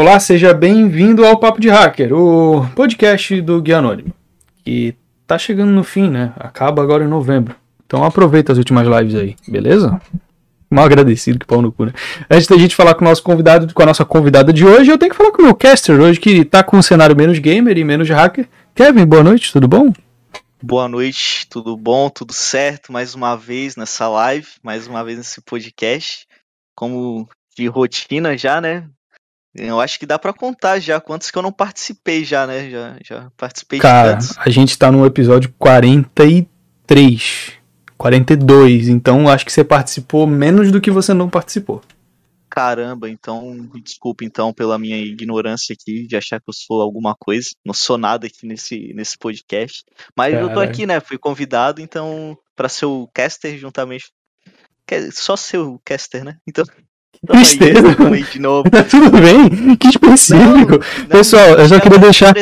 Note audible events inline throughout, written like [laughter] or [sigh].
Olá, seja bem-vindo ao Papo de Hacker, o podcast do Guia Anônimo, que tá chegando no fim, né? Acaba agora em novembro. Então aproveita as últimas lives aí, beleza? Mal agradecido que pau no cu, né? Antes da gente falar com o nosso convidado, com a nossa convidada de hoje, eu tenho que falar com o meu caster hoje, que tá com um cenário menos gamer e menos hacker. Kevin, boa noite, tudo bom? Boa noite, tudo bom, tudo certo? Mais uma vez nessa live, mais uma vez nesse podcast. Como de rotina já, né? Eu acho que dá para contar já quantos que eu não participei já, né? Já, já participei Cara, de tantos. a gente tá no episódio 43, 42, então acho que você participou menos do que você não participou. Caramba, então, desculpa então pela minha ignorância aqui de achar que eu sou alguma coisa. Não sou nada aqui nesse, nesse podcast. Mas eu tô aqui, né? Fui convidado, então, para ser o caster juntamente. Só ser o caster, né? Então, Tristeza. de novo. Tá tudo bem? Que específico. Não, não, Pessoal, eu só queria deixar.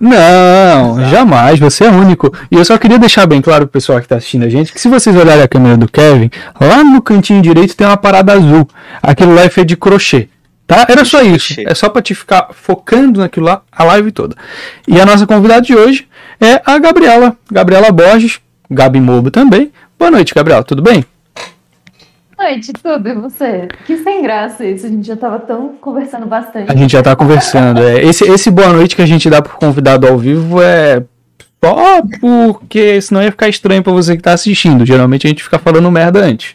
Não, Exato. jamais, você é único. E eu só queria deixar bem claro pro pessoal que tá assistindo a gente que se vocês olharem a câmera do Kevin, lá no cantinho direito tem uma parada azul. Aquilo lá é feito de crochê. Tá? Era só isso. É só pra te ficar focando naquilo lá a live toda. E a nossa convidada de hoje é a Gabriela. Gabriela Borges, Gabi Mobo também. Boa noite, Gabriela, tudo bem? Noite, tudo, e você? Que sem graça isso, a gente já tava tão conversando bastante. A gente já tá conversando, é. Esse, esse boa noite que a gente dá pro convidado ao vivo é só porque senão ia ficar estranho para você que tá assistindo. Geralmente a gente fica falando merda antes.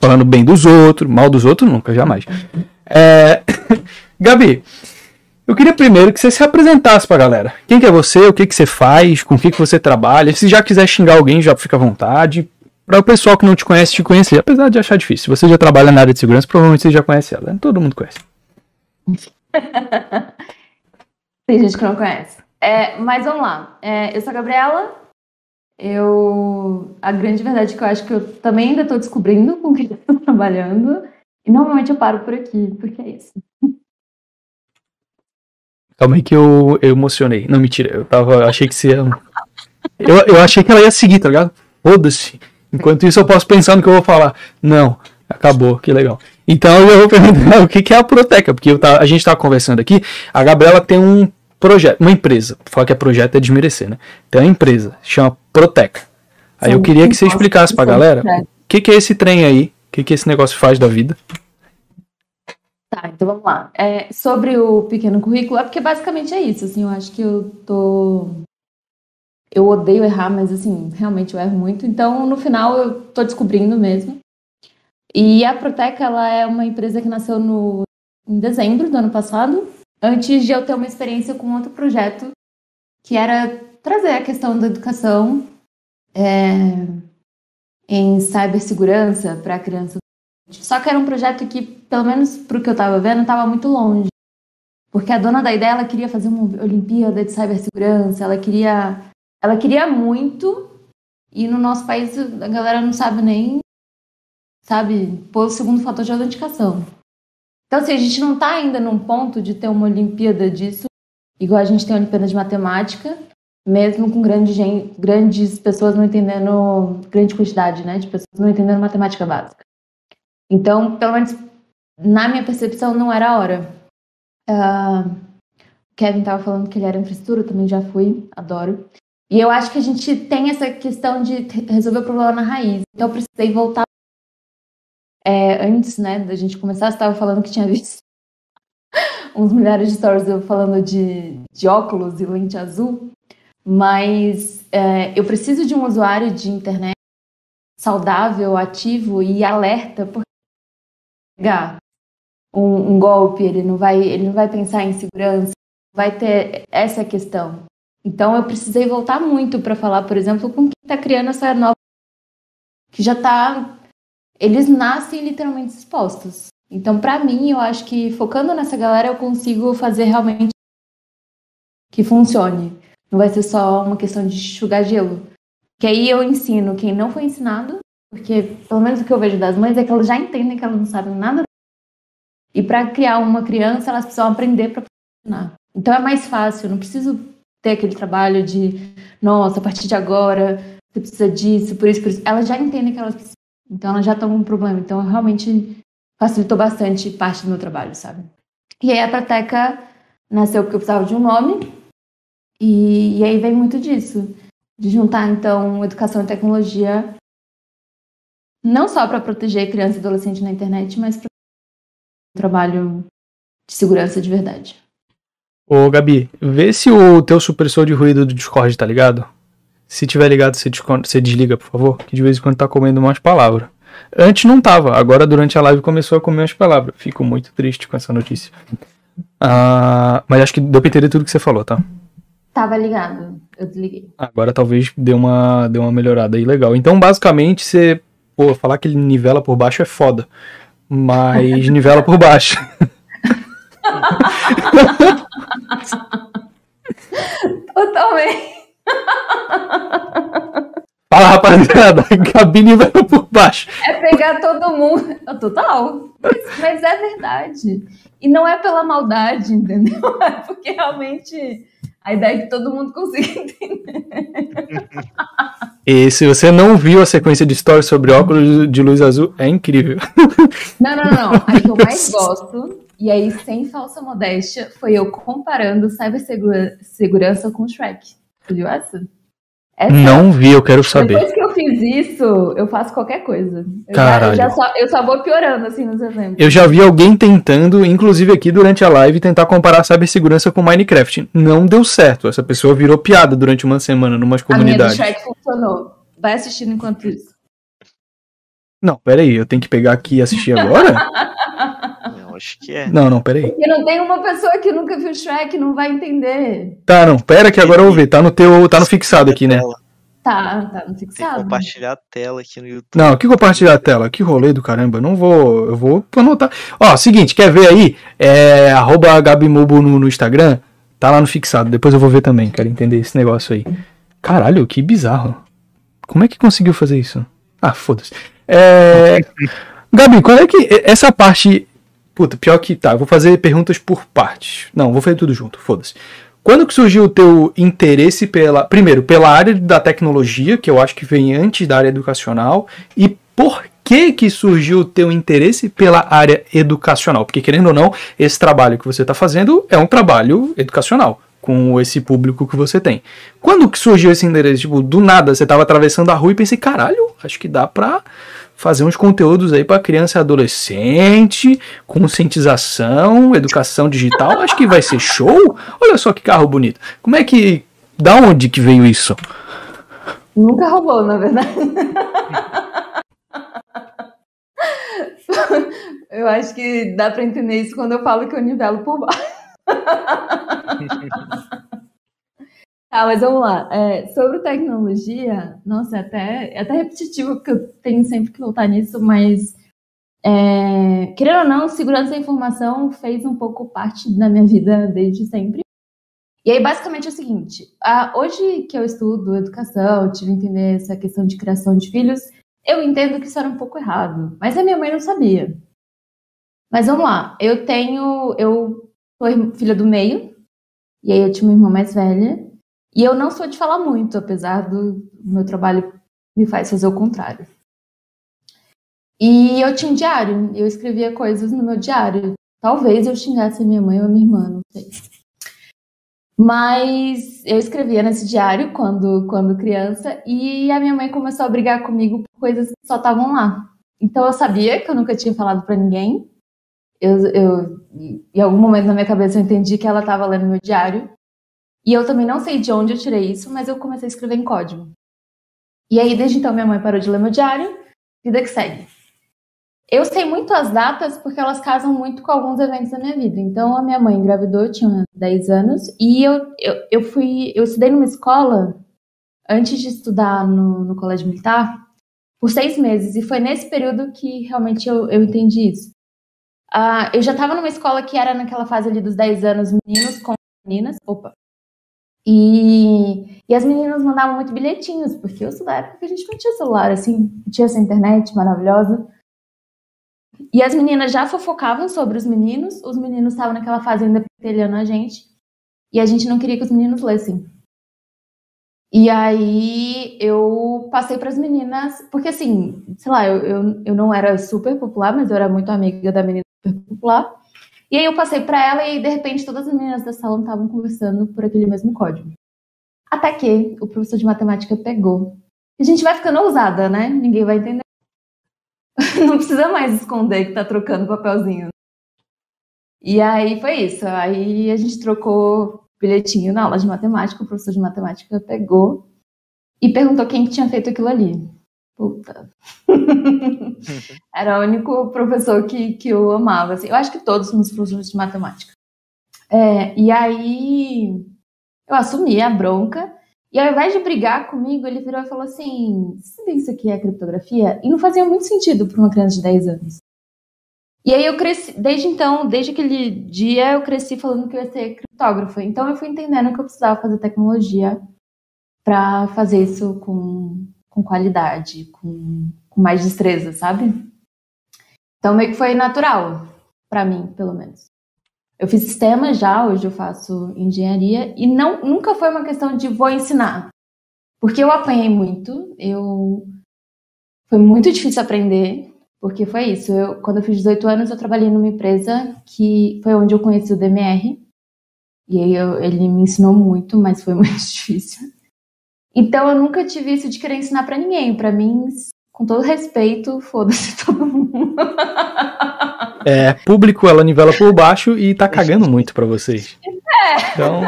Falando bem dos outros, mal dos outros nunca, jamais. É... [laughs] Gabi, eu queria primeiro que você se apresentasse pra galera. Quem que é você, o que que você faz, com o que que você trabalha. Se já quiser xingar alguém, já fica à vontade para o pessoal que não te conhece te conhecer, apesar de achar difícil. Se você já trabalha na área de segurança, provavelmente você já conhece ela. Né? Todo mundo conhece. [laughs] Tem gente que não conhece. É, mas vamos lá. É, eu sou a Gabriela. Eu. A grande verdade é que eu acho que eu também ainda estou descobrindo com quem estou [laughs] trabalhando. E normalmente eu paro por aqui, porque é isso. Calma aí que eu, eu emocionei. Não, mentira. Eu tava. Eu achei que você. Eu, eu achei que ela ia seguir, tá ligado? Foda-se. Enquanto isso, eu posso pensar no que eu vou falar. Não, acabou, que legal. Então eu vou [laughs] perguntar o que é a Proteca, porque tá, a gente estava conversando aqui. A Gabriela tem um projeto, uma empresa. Falar que é projeto é desmerecer, né? Tem uma empresa, chama Proteca. Aí Sim, eu queria que você explicasse pra galera o que, que é esse trem aí, o que, que esse negócio faz da vida. Tá, então vamos lá. É, sobre o pequeno currículo, é porque basicamente é isso. Assim, eu acho que eu tô eu odeio errar, mas assim, realmente eu erro muito. Então, no final, eu tô descobrindo mesmo. E a Proteca, ela é uma empresa que nasceu no, em dezembro do ano passado, antes de eu ter uma experiência com outro projeto, que era trazer a questão da educação é, em cibersegurança para a criança. Só que era um projeto que, pelo menos para o que eu estava vendo, estava muito longe. Porque a dona da ideia ela queria fazer uma Olimpíada de cibersegurança, ela queria ela queria muito e no nosso país a galera não sabe nem, sabe, pôr o segundo fator de autenticação. Então, assim, a gente não está ainda num ponto de ter uma Olimpíada disso, igual a gente tem a Olimpíada de Matemática, mesmo com grande gente, grandes pessoas não entendendo, grande quantidade, né, de pessoas não entendendo matemática básica. Então, pelo menos na minha percepção, não era a hora. Uh, Kevin estava falando que ele era infraestrutura, também já fui, adoro. E eu acho que a gente tem essa questão de resolver o problema na raiz. Então eu precisei voltar. É, antes, né, da gente começar, você estava falando que tinha [laughs] visto uns milhares de stories eu falando de, de óculos e lente azul. Mas é, eu preciso de um usuário de internet saudável, ativo e alerta, porque pegar um, um golpe, ele não vai, ele não vai pensar em segurança, vai ter essa questão. Então eu precisei voltar muito para falar, por exemplo, com quem está criando essa nova que já está eles nascem literalmente expostos. Então, para mim, eu acho que focando nessa galera eu consigo fazer realmente que funcione. Não vai ser só uma questão de enxugar gelo. Que aí eu ensino quem não foi ensinado, porque pelo menos o que eu vejo das mães é que elas já entendem que elas não sabem nada. E para criar uma criança, elas precisam aprender para funcionar. Então é mais fácil, não preciso ter aquele trabalho de, nossa, a partir de agora você precisa disso, por isso, por isso. Elas já entendem que elas precisam. Então elas já estão com um problema. Então realmente facilitou bastante parte do meu trabalho, sabe? E aí a Prateca nasceu porque eu precisava de um nome. E, e aí vem muito disso. De juntar, então, educação e tecnologia não só para proteger criança e adolescente na internet, mas para um trabalho de segurança de verdade. Ô, Gabi, vê se o teu supressor de ruído do Discord tá ligado. Se tiver ligado, você, você desliga, por favor, que de vez em quando tá comendo umas palavras. Antes não tava, agora durante a live começou a comer umas palavras. Fico muito triste com essa notícia. Ah, mas acho que deu pra entender tudo que você falou, tá? Tava ligado, eu desliguei. Agora talvez dê uma, dê uma melhorada aí legal. Então, basicamente, você pô, falar que ele nivela por baixo é foda. Mas [laughs] nivela por baixo. [laughs] Totalmente. Fala, rapaziada. [laughs] Gabi nivela por baixo. É pegar todo mundo. Total. Mas, mas é verdade. E não é pela maldade, entendeu? [laughs] É porque realmente a ideia é que todo mundo consiga entender. E se você não viu a sequência de stories sobre óculos de luz azul, é incrível. Não, não, não. A que eu mais gosto, e aí sem falsa modéstia, foi eu comparando cibersegurança com Shrek. Você viu essa? essa? Não vi, eu quero saber. Depois que eu fiz isso, eu faço qualquer coisa. Eu, Caralho. Já, eu, já só, eu só vou piorando, assim, nos exemplos. Eu já vi alguém tentando, inclusive aqui durante a live, tentar comparar cibersegurança com Minecraft. Não deu certo. Essa pessoa virou piada durante uma semana numas comunidades. A minha do Shrek funcionou. Vai assistindo enquanto isso. Não, peraí, eu tenho que pegar aqui e assistir agora? [laughs] Eu acho que é. Não, não, peraí. Porque não tem uma pessoa que nunca viu Shrek, não vai entender. Tá, não, pera que agora eu vou ver. Tá no teu. Tá no fixado aqui, né? Tá, tá no Tem que fixado. compartilhar a tela aqui no YouTube. Não, que compartilhar a tela? Que rolê do caramba. Não vou. Eu vou anotar. Ó, seguinte, quer ver aí? É. Arroba Gabimubo no, no Instagram. Tá lá no fixado. Depois eu vou ver também. Quero entender esse negócio aí. Caralho, que bizarro. Como é que conseguiu fazer isso? Ah, foda-se. É. Gabi, qual é que. Essa parte. Puta, pior que tá. Eu vou fazer perguntas por partes. Não, vou fazer tudo junto. Foda-se. Quando que surgiu o teu interesse pela. Primeiro, pela área da tecnologia, que eu acho que vem antes da área educacional, e por que que surgiu o teu interesse pela área educacional? Porque, querendo ou não, esse trabalho que você está fazendo é um trabalho educacional, com esse público que você tem. Quando que surgiu esse interesse? Tipo, do nada, você estava atravessando a rua e pensei, caralho, acho que dá pra fazer uns conteúdos aí para criança e adolescente, conscientização, educação digital, acho que vai ser show. Olha só que carro bonito. Como é que da onde que veio isso? Nunca roubou, na verdade. eu acho que dá pra entender isso quando eu falo que eu nivelo por baixo. [laughs] Tá, mas vamos lá. É, sobre tecnologia, nossa, é até, é até repetitivo, porque eu tenho sempre que voltar nisso, mas é, querendo ou não, segurança da informação fez um pouco parte da minha vida desde sempre. E aí, basicamente, é o seguinte: a, hoje que eu estudo educação, tive que entender essa questão de criação de filhos, eu entendo que isso era um pouco errado, mas a minha mãe não sabia. Mas vamos lá, eu tenho. Eu sou filha do meio, e aí eu tinha uma irmã mais velha, e eu não sou de falar muito, apesar do meu trabalho me faz fazer o contrário. E eu tinha um diário, eu escrevia coisas no meu diário. Talvez eu xingasse a minha mãe ou a minha irmã, não sei. Mas eu escrevia nesse diário quando, quando criança e a minha mãe começou a brigar comigo por coisas que só estavam lá. Então eu sabia que eu nunca tinha falado para ninguém. Eu, eu, em algum momento na minha cabeça eu entendi que ela estava lendo meu diário e eu também não sei de onde eu tirei isso, mas eu comecei a escrever em código. E aí, desde então, minha mãe parou de ler meu diário, vida que segue. Eu sei muito as datas porque elas casam muito com alguns eventos da minha vida. Então, a minha mãe engravidou, eu tinha 10 anos, e eu, eu, eu fui. Eu estudei numa escola antes de estudar no, no colégio militar por seis meses, e foi nesse período que realmente eu, eu entendi isso. Uh, eu já estava numa escola que era naquela fase ali dos 10 anos, meninos com meninas. Opa, e, e as meninas mandavam muito bilhetinhos, porque eu sou da época que a gente não tinha celular, assim, tinha essa internet maravilhosa. E as meninas já fofocavam sobre os meninos, os meninos estavam naquela fase ainda pentelhando a gente, e a gente não queria que os meninos lessem. E aí eu passei para as meninas, porque assim, sei lá, eu, eu, eu não era super popular, mas eu era muito amiga da menina super popular. E aí eu passei para ela e de repente todas as meninas da sala estavam conversando por aquele mesmo código. Até que o professor de matemática pegou. A gente vai ficando ousada, né? Ninguém vai entender. [laughs] Não precisa mais esconder que tá trocando papelzinho. E aí foi isso. Aí a gente trocou bilhetinho na aula de matemática, o professor de matemática pegou e perguntou quem tinha feito aquilo ali. Puta. Era o único professor que, que eu amava. Assim. Eu acho que todos os professores de matemática. É, e aí eu assumi a bronca. E ao invés de brigar comigo, ele virou e falou assim: vê isso aqui é criptografia? E não fazia muito sentido para uma criança de 10 anos. E aí eu cresci, desde então, desde aquele dia, eu cresci falando que eu ia ser criptógrafa. Então eu fui entendendo que eu precisava fazer tecnologia para fazer isso com, com qualidade, com, com mais destreza, sabe? Então meio que foi natural, para mim, pelo menos. Eu fiz sistema já, hoje eu faço engenharia, e não, nunca foi uma questão de vou ensinar. Porque eu apanhei muito, eu foi muito difícil aprender, porque foi isso. Eu, quando eu fiz 18 anos, eu trabalhei numa empresa que foi onde eu conheci o DMR. E aí eu, ele me ensinou muito, mas foi [laughs] muito difícil. Então eu nunca tive isso de querer ensinar para ninguém. Para mim, com todo respeito, foda-se [laughs] todo mundo. É, público ela nivela por baixo e tá cagando muito para vocês. É. Então,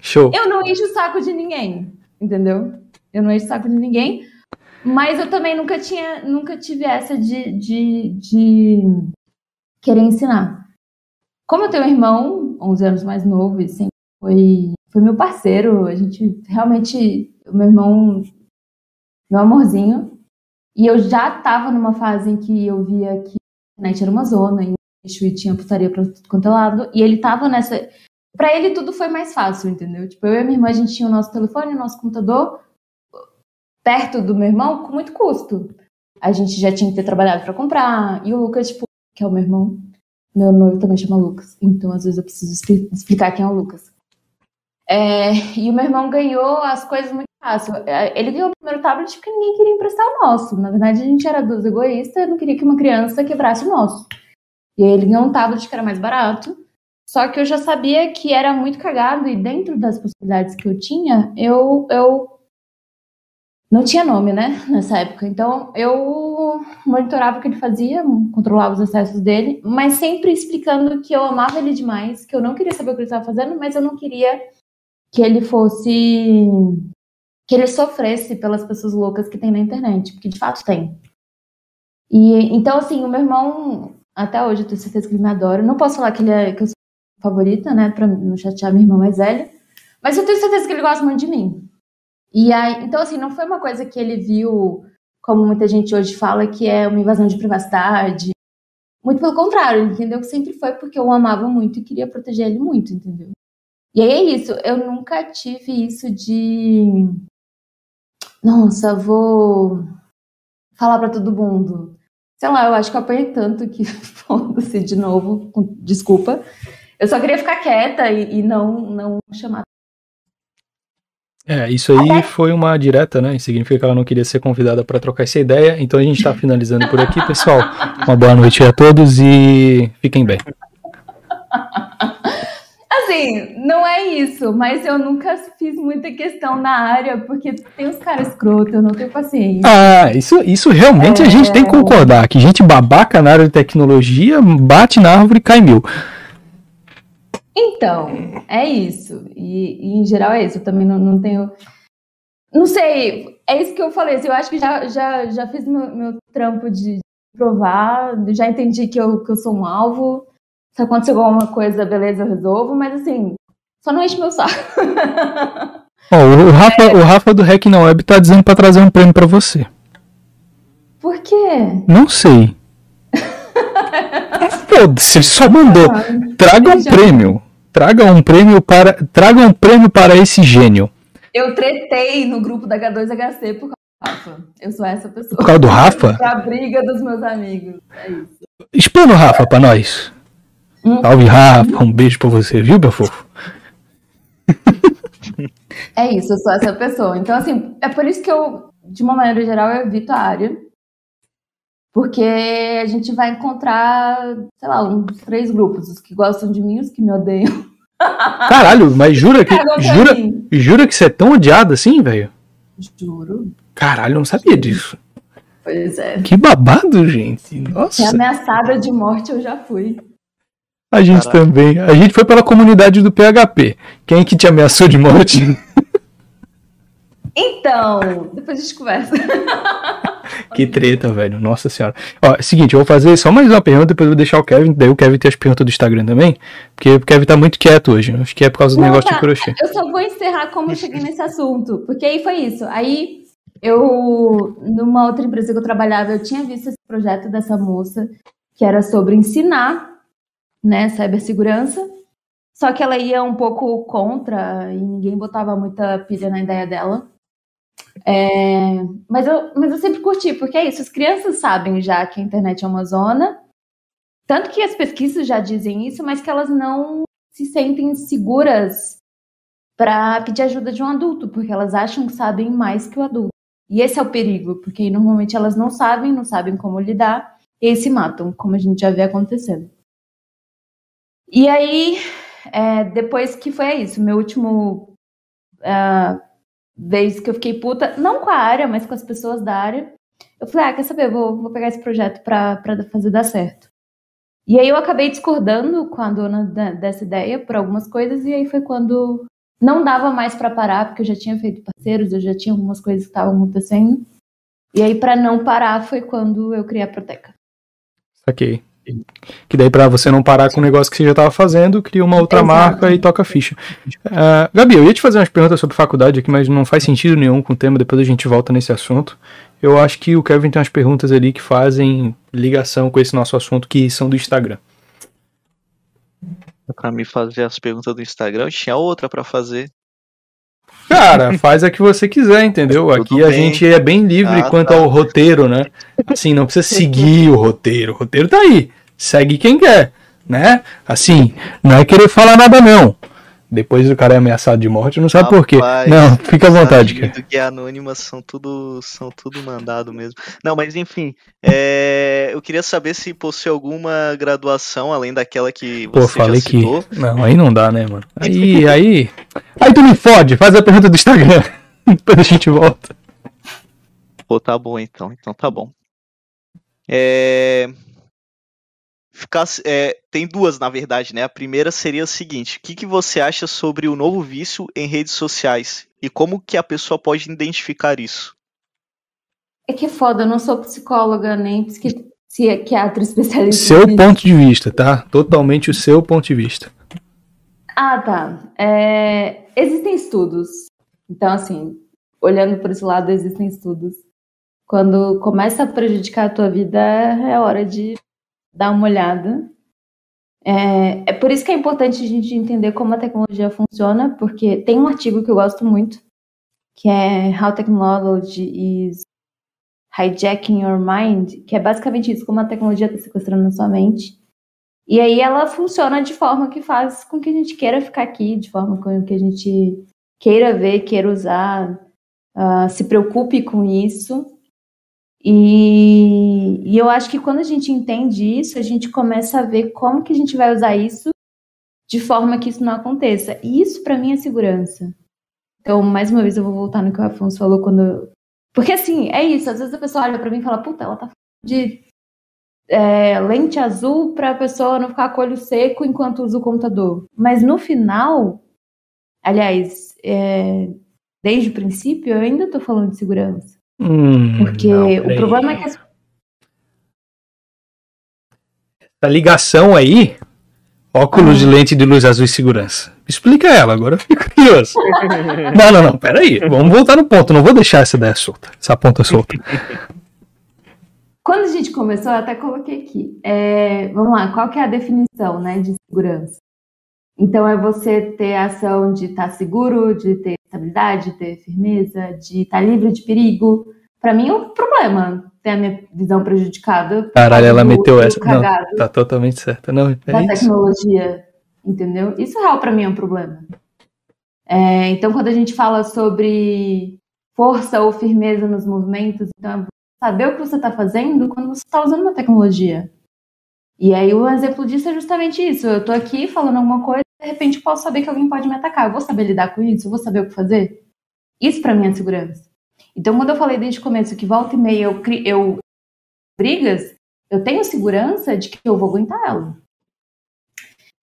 show. Eu não encho o saco de ninguém, entendeu? Eu não encho o saco de ninguém. Mas eu também nunca tinha, nunca tive essa de, de, de querer ensinar. Como eu tenho um irmão, 11 anos mais novo, e sempre foi, foi meu parceiro, a gente realmente, meu irmão, meu amorzinho, e eu já estava numa fase em que eu via que a internet era uma zona, e tinha putaria pra tudo quanto é lado, e ele tava nessa... Pra ele tudo foi mais fácil, entendeu? Tipo, eu e minha irmã, a gente tinha o nosso telefone, o nosso computador, perto do meu irmão com muito custo. A gente já tinha que ter trabalhado para comprar. E o Lucas, tipo, que é o meu irmão, meu noivo também chama Lucas. Então, às vezes, eu preciso explicar quem é o Lucas. É, e o meu irmão ganhou as coisas muito fácil. É, ele ganhou o primeiro tablet porque ninguém queria emprestar o nosso. Na verdade, a gente era dos egoístas e não queria que uma criança quebrasse o nosso. E aí ele ganhou um tablet que era mais barato. Só que eu já sabia que era muito cagado e dentro das possibilidades que eu tinha, eu, eu não tinha nome, né, nessa época. Então eu monitorava o que ele fazia, controlava os acessos dele, mas sempre explicando que eu amava ele demais, que eu não queria saber o que ele estava fazendo, mas eu não queria que ele fosse que ele sofresse pelas pessoas loucas que tem na internet, porque de fato tem. E então assim, o meu irmão até hoje eu tenho certeza que ele me adora. Não posso falar que ele é que eu sou favorita, né, para não chatear minha irmã mais velha, mas eu tenho certeza que ele gosta muito de mim. E aí, então, assim, não foi uma coisa que ele viu, como muita gente hoje fala, que é uma invasão de privacidade. Muito pelo contrário, ele entendeu que sempre foi porque eu o amava muito e queria proteger ele muito, entendeu? E aí é isso, eu nunca tive isso de. Nossa, vou falar para todo mundo. Sei lá, eu acho que eu apanhei tanto que [laughs] foda-se de novo, desculpa. Eu só queria ficar quieta e, e não, não chamar é, isso aí foi uma direta, né? Significa que ela não queria ser convidada para trocar essa ideia. Então a gente está finalizando por aqui, pessoal. Uma boa noite a todos e fiquem bem. [laughs] Assim, não é isso, mas eu nunca fiz muita questão na área, porque tem uns caras escrotos, eu não tenho paciência. Ah, isso, isso realmente é... a gente tem que concordar, que gente babaca na área de tecnologia bate na árvore e cai mil. Então, é isso. E, e, em geral é isso. Eu também não, não tenho. Não sei, é isso que eu falei. Assim, eu acho que já, já, já fiz meu, meu trampo de provar, já entendi que eu, que eu sou um alvo. Se acontecer alguma coisa, beleza, eu resolvo, mas assim, só não enche meu saco. [laughs] oh, o, Rafa, é... o Rafa do Hack na Web tá dizendo pra trazer um prêmio pra você. Por quê? Não sei. [laughs] Foda-se, ele só mandou. Traga um prêmio. Traga um prêmio para, traga um prêmio para esse gênio. Eu tretei no grupo da H2HC por causa do Rafa. Eu sou essa pessoa. Por causa do Rafa? [laughs] É a briga dos meus amigos. É isso. Explana o Rafa pra nós. Hum. Salve, Rafa. Um beijo pra você, viu, meu fofo? É isso, eu sou essa pessoa. Então, assim, é por isso que eu, de uma maneira geral, eu evito a área. Porque a gente vai encontrar, sei lá, uns três grupos, os que gostam de mim e os que me odeiam. [laughs] Caralho, mas jura que jura, jura que você é tão odiado assim, velho? Juro. Caralho, eu não sabia disso. Pois é. Que babado, gente. Nossa. Que ameaçada de morte eu já fui. A gente Caraca. também. A gente foi pela comunidade do PHP. Quem é que te ameaçou de morte? [laughs] Então, depois a gente conversa. [laughs] que treta, velho. Nossa senhora. Ó, é seguinte, eu vou fazer só mais uma pergunta, depois eu vou deixar o Kevin, daí o Kevin tem as perguntas do Instagram também, porque o Kevin tá muito quieto hoje. Acho que é por causa do Não, negócio tá. de crochê. Eu só vou encerrar como eu cheguei nesse assunto, porque aí foi isso. Aí eu, numa outra empresa que eu trabalhava, eu tinha visto esse projeto dessa moça, que era sobre ensinar, né, cibersegurança. Só que ela ia um pouco contra e ninguém botava muita pilha na ideia dela. É, mas, eu, mas eu sempre curti, porque é isso, as crianças sabem já que a internet é uma zona, tanto que as pesquisas já dizem isso, mas que elas não se sentem seguras para pedir ajuda de um adulto, porque elas acham que sabem mais que o adulto. E esse é o perigo, porque normalmente elas não sabem, não sabem como lidar, e aí se matam, como a gente já vê acontecendo. E aí, é, depois que foi isso, meu último uh, vez que eu fiquei puta, não com a área, mas com as pessoas da área. Eu falei, ah, quer saber, vou, vou pegar esse projeto para fazer dar certo. E aí eu acabei discordando com a dona da, dessa ideia por algumas coisas, e aí foi quando não dava mais para parar, porque eu já tinha feito parceiros, eu já tinha algumas coisas que estavam acontecendo. E aí, para não parar, foi quando eu criei a Proteca. Ok. Que daí, para você não parar com o negócio que você já estava fazendo, cria uma outra Exato. marca e toca a ficha. Uh, Gabi, eu ia te fazer umas perguntas sobre faculdade aqui, mas não faz sentido nenhum com o tema, depois a gente volta nesse assunto. Eu acho que o Kevin tem umas perguntas ali que fazem ligação com esse nosso assunto, que são do Instagram. Pra me fazer as perguntas do Instagram, eu tinha outra para fazer. Cara, faz a que você quiser, entendeu? Aqui a gente é bem livre ah, quanto tá. ao roteiro, né? Assim, não precisa seguir o roteiro. O roteiro tá aí. Segue quem quer, né? Assim, não é querer falar nada, não. Depois o cara é ameaçado de morte, não sabe por quê. Não, fica à vontade, cara. que é anônimas são tudo, são tudo mandado mesmo. Não, mas enfim, é, eu queria saber se possui alguma graduação além daquela que você Pô, falei que não, aí não dá, né, mano? Aí, [laughs] aí, aí tu me fode, faz a pergunta do Instagram. [laughs] Depois a gente volta. Pô, tá bom então, então tá bom. É, ficar. É, tem duas, na verdade, né? A primeira seria a seguinte: o que, que você acha sobre o novo vício em redes sociais? E como que a pessoa pode identificar isso? É que é foda, eu não sou psicóloga nem psiquiatra especialista. Seu ponto de vista, tá? Totalmente o seu ponto de vista. Ah, tá. É, existem estudos. Então, assim, olhando por esse lado, existem estudos. Quando começa a prejudicar a tua vida, é hora de dar uma olhada. É, é por isso que é importante a gente entender como a tecnologia funciona, porque tem um artigo que eu gosto muito, que é How Technology is Hijacking Your Mind, que é basicamente isso, como a tecnologia está sequestrando a sua mente. E aí ela funciona de forma que faz com que a gente queira ficar aqui, de forma com que a gente queira ver, queira usar, uh, se preocupe com isso. E, e, eu acho que quando a gente entende isso, a gente começa a ver como que a gente vai usar isso de forma que isso não aconteça. E isso para mim é segurança. Então, mais uma vez eu vou voltar no que o Afonso falou quando porque assim, é isso, às vezes a pessoa olha para mim e fala: "Puta, ela tá de é, lente azul para a pessoa não ficar com o olho seco enquanto usa o computador". Mas no final, aliás, é, desde o princípio, eu ainda tô falando de segurança. Hum, Porque não, o problema é que as... a ligação aí, óculos de lente de luz azul e segurança. Explica ela, agora eu fico curioso. [laughs] não, não, não, peraí. Vamos voltar no ponto. Não vou deixar essa ideia solta, essa ponta solta. Quando a gente começou, eu até coloquei aqui. É, vamos lá, qual que é a definição né, de segurança? Então é você ter a ação de estar seguro, de ter estabilidade, de ter firmeza, de estar livre de perigo. Para mim é um problema ter a minha visão prejudicada. Caralho, ela meteu essa. Não, tá totalmente certa. Não, é da isso. tecnologia, entendeu? Isso real para mim é um problema. É, então, quando a gente fala sobre força ou firmeza nos movimentos, então saber o que você está fazendo quando você está usando uma tecnologia. E aí o exemplo disso é justamente isso. Eu estou aqui falando alguma coisa, de repente posso saber que alguém pode me atacar. Eu vou saber lidar com isso? Eu vou saber o que fazer? Isso para mim é segurança. Então, quando eu falei desde o começo que volta e meia eu, eu brigas, eu tenho segurança de que eu vou aguentar ela.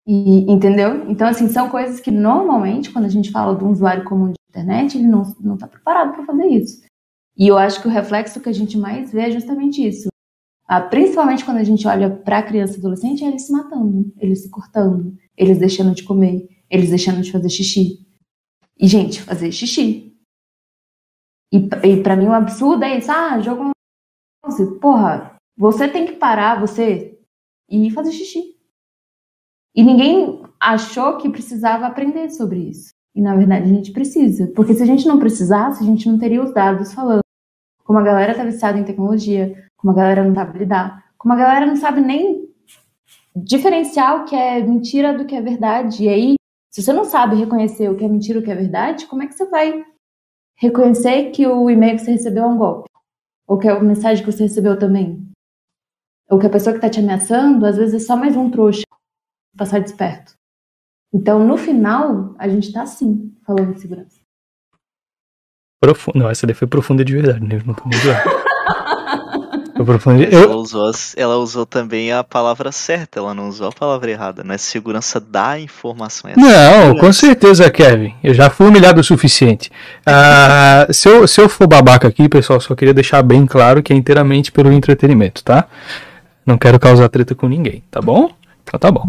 E, entendeu? Então, assim, são coisas que normalmente, quando a gente fala de um usuário comum de internet, ele não está preparado para fazer isso. E eu acho que o reflexo que a gente mais vê é justamente isso. Ah, principalmente quando a gente olha para criança e adolescente, é eles se matando, eles se cortando, eles deixando de comer, eles deixando de fazer xixi. E, gente, fazer xixi. E, e para mim o absurdo é isso. Ah, jogo. Porra, você tem que parar, você, e fazer xixi. E ninguém achou que precisava aprender sobre isso. E na verdade a gente precisa. Porque se a gente não precisasse, a gente não teria os dados falando como a galera tá viciada em tecnologia, como a galera não sabe lidar, como a galera não sabe nem diferenciar o que é mentira do que é verdade. E aí, se você não sabe reconhecer o que é mentira e o que é verdade, como é que você vai reconhecer que o e-mail que você recebeu é um golpe? Ou que é a mensagem que você recebeu também? Ou que a pessoa que está te ameaçando, às vezes é só mais um trouxa passar desperto. Então, no final, a gente está sim falando de segurança. Profundo. Não, essa daí foi profunda de verdade, né? Não tô [laughs] muito ela, usou, ela usou também a palavra certa, ela não usou a palavra errada, não é segurança da informação. É não, com certeza, Kevin. Eu já fui humilhado o suficiente. Uh, se, eu, se eu for babaca aqui, pessoal, só queria deixar bem claro que é inteiramente pelo entretenimento, tá? Não quero causar treta com ninguém, tá bom? Então tá bom.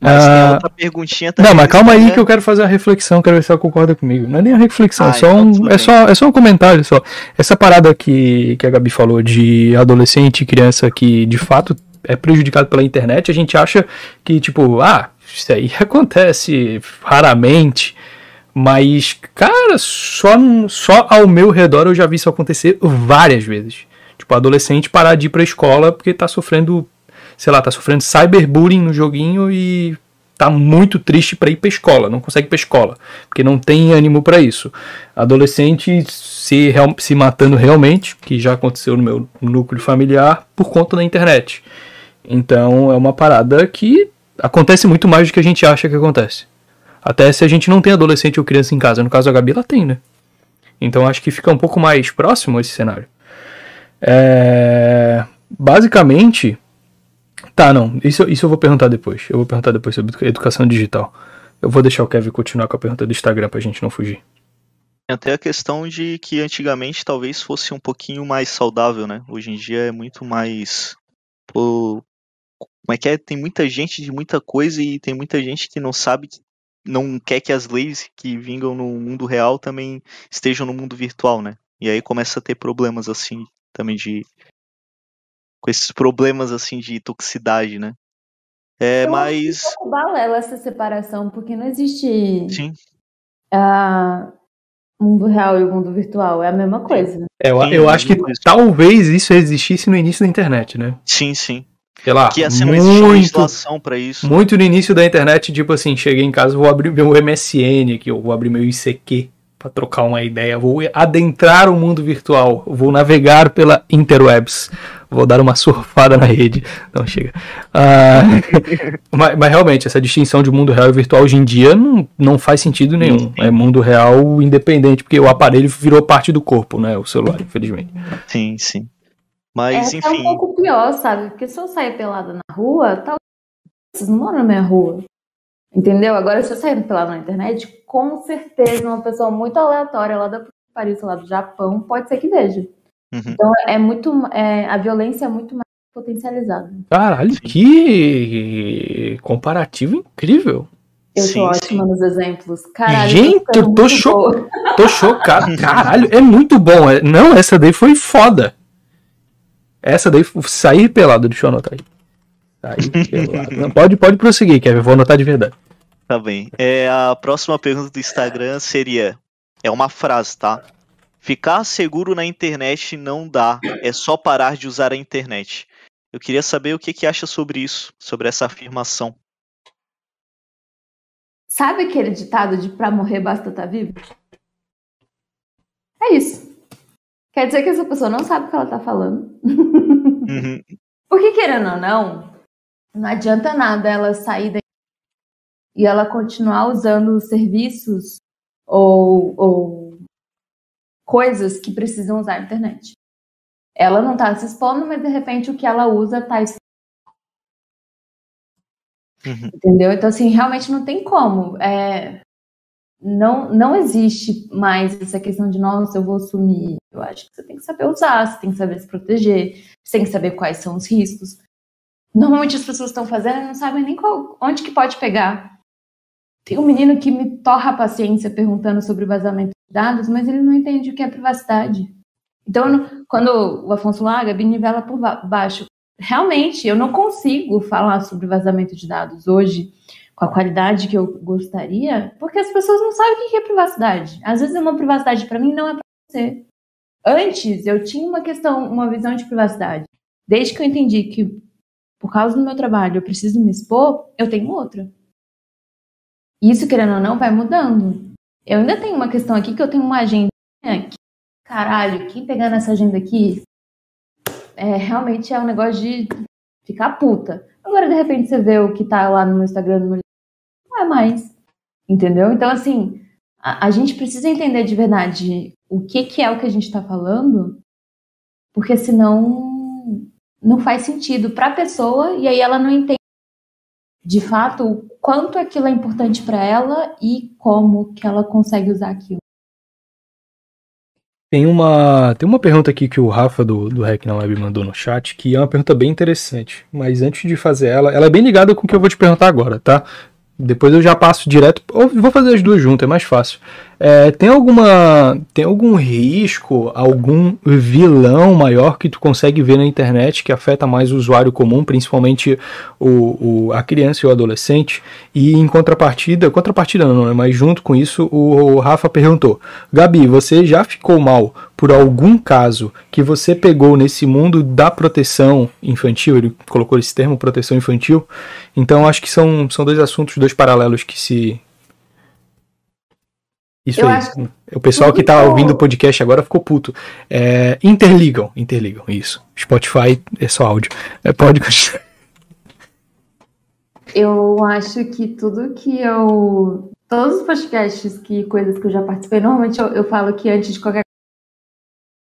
Mas tem ah, outra perguntinha também. Não, mas calma aí que eu quero fazer a reflexão, quero ver se ela concorda comigo. Não é nem a reflexão, ah, é, só então um, é, só, é só um comentário só. Essa parada que, que a Gabi falou de adolescente e criança que de fato é prejudicado pela internet, a gente acha que, tipo, ah, isso aí [laughs] acontece raramente. Mas, cara, só, só ao meu redor eu já vi isso acontecer várias vezes. Tipo, adolescente parar de ir pra escola porque tá sofrendo sei lá, tá sofrendo cyberbullying no joguinho e tá muito triste para ir pra escola, não consegue ir pra escola, porque não tem ânimo para isso. Adolescente se, se matando realmente, que já aconteceu no meu núcleo familiar, por conta da internet. Então é uma parada que acontece muito mais do que a gente acha que acontece. Até se a gente não tem adolescente ou criança em casa. No caso da Gabi, ela tem, né? Então acho que fica um pouco mais próximo esse cenário. É... Basicamente, Tá, não. Isso, isso eu vou perguntar depois. Eu vou perguntar depois sobre educação digital. Eu vou deixar o Kevin continuar com a pergunta do Instagram pra gente não fugir. Até a questão de que antigamente talvez fosse um pouquinho mais saudável, né? Hoje em dia é muito mais. Pô, como é que é? Tem muita gente de muita coisa e tem muita gente que não sabe, não quer que as leis que vingam no mundo real também estejam no mundo virtual, né? E aí começa a ter problemas assim também de com esses problemas assim de toxicidade, né? É, eu mas. Acho que balela essa separação, porque não existe. Sim. Uh, mundo real e o mundo virtual. É a mesma coisa. É, eu, eu acho que talvez isso existisse no início da internet, né? Sim, sim. Sei lá, que ia ser muito, legislação para isso. Muito no início da internet, tipo assim, cheguei em casa, vou abrir meu MSN aqui, eu vou abrir meu ICQ para trocar uma ideia, vou adentrar o mundo virtual, vou navegar pela interwebs, vou dar uma surfada na rede. Não, chega. Uh, [laughs] mas, mas, realmente, essa distinção de mundo real e virtual hoje em dia não, não faz sentido nenhum. É mundo real independente, porque o aparelho virou parte do corpo, né? O celular, infelizmente. Sim, sim. Mas, é, enfim. É um pouco pior, sabe? Porque se eu sair pelada na rua, tal. Vocês não moram na minha rua. Entendeu? Agora, se eu sair pelada na internet, com certeza uma pessoa muito aleatória lá da Paris, lá do Japão, pode ser que veja. Uhum. Então é muito. É, a violência é muito mais potencializada. Caralho, que comparativo incrível. Eu sim, tô ótima sim. nos exemplos. Caralho, Gente, eu tô, cho tô chocado. [laughs] Caralho, é muito bom. É, não, essa daí foi foda. Essa daí, sair pelado, deixa eu anotar aí. Sair pelado. Não, pode, pode prosseguir, Kevin, vou anotar de verdade. Tá bem. É, a próxima pergunta do Instagram seria: é uma frase, tá? Ficar seguro na internet não dá, é só parar de usar a internet. Eu queria saber o que, que acha sobre isso, sobre essa afirmação. Sabe aquele ditado de pra morrer basta estar tá vivo? É isso. quer dizer que essa pessoa não sabe o que ela tá falando. Uhum. [laughs] Porque, querendo ou não, não adianta nada ela sair daí e ela continuar usando os serviços ou, ou coisas que precisam usar a internet. Ela não está se expondo, mas de repente o que ela usa está uhum. Entendeu? Então, assim, realmente não tem como. É, não, não existe mais essa questão de, nossa, eu vou sumir. Eu acho que você tem que saber usar, você tem que saber se proteger, você tem que saber quais são os riscos. Normalmente as pessoas estão fazendo e não sabem nem qual, onde que pode pegar. Tem um menino que me torra a paciência perguntando sobre vazamento de dados, mas ele não entende o que é privacidade. Então, quando o Afonso Laga me nivela por baixo, realmente eu não consigo falar sobre vazamento de dados hoje com a qualidade que eu gostaria, porque as pessoas não sabem o que é privacidade. Às vezes é uma privacidade para mim não é para você. Antes eu tinha uma questão, uma visão de privacidade. Desde que eu entendi que por causa do meu trabalho eu preciso me expor, eu tenho outra. Isso, querendo ou não, vai mudando. Eu ainda tenho uma questão aqui que eu tenho uma agenda que, caralho, quem pegar nessa agenda aqui é, realmente é um negócio de ficar puta. Agora, de repente, você vê o que tá lá no Instagram, não é mais. Entendeu? Então, assim, a, a, gente precisa entender de verdade o que, que é o que a gente tá falando, porque senão não faz sentido para a pessoa e aí ela não entende de fato o quanto aquilo é importante para ela e como que ela consegue usar aquilo. Tem uma, tem uma pergunta aqui que o Rafa do, do Hack na Web mandou no chat, que é uma pergunta bem interessante. Mas antes de fazer ela, ela é bem ligada com o que eu vou te perguntar agora, tá? Depois eu já passo direto, ou vou fazer as duas juntas, é mais fácil. É, tem alguma tem algum risco, algum vilão maior que tu consegue ver na internet que afeta mais o usuário comum, principalmente o, o a criança e o adolescente? E em contrapartida, contrapartida não, né, mas junto com isso, o, o Rafa perguntou: Gabi, você já ficou mal por algum caso que você pegou nesse mundo da proteção infantil? Ele colocou esse termo, proteção infantil. Então acho que são, são dois assuntos, dois paralelos que se isso eu aí. Acho... O pessoal que tá ouvindo o podcast agora ficou puto. É, interligam, interligam, isso. Spotify é só áudio. É, pode Eu acho que tudo que eu. Todos os podcasts que coisas que eu já participei, normalmente eu, eu falo que antes de qualquer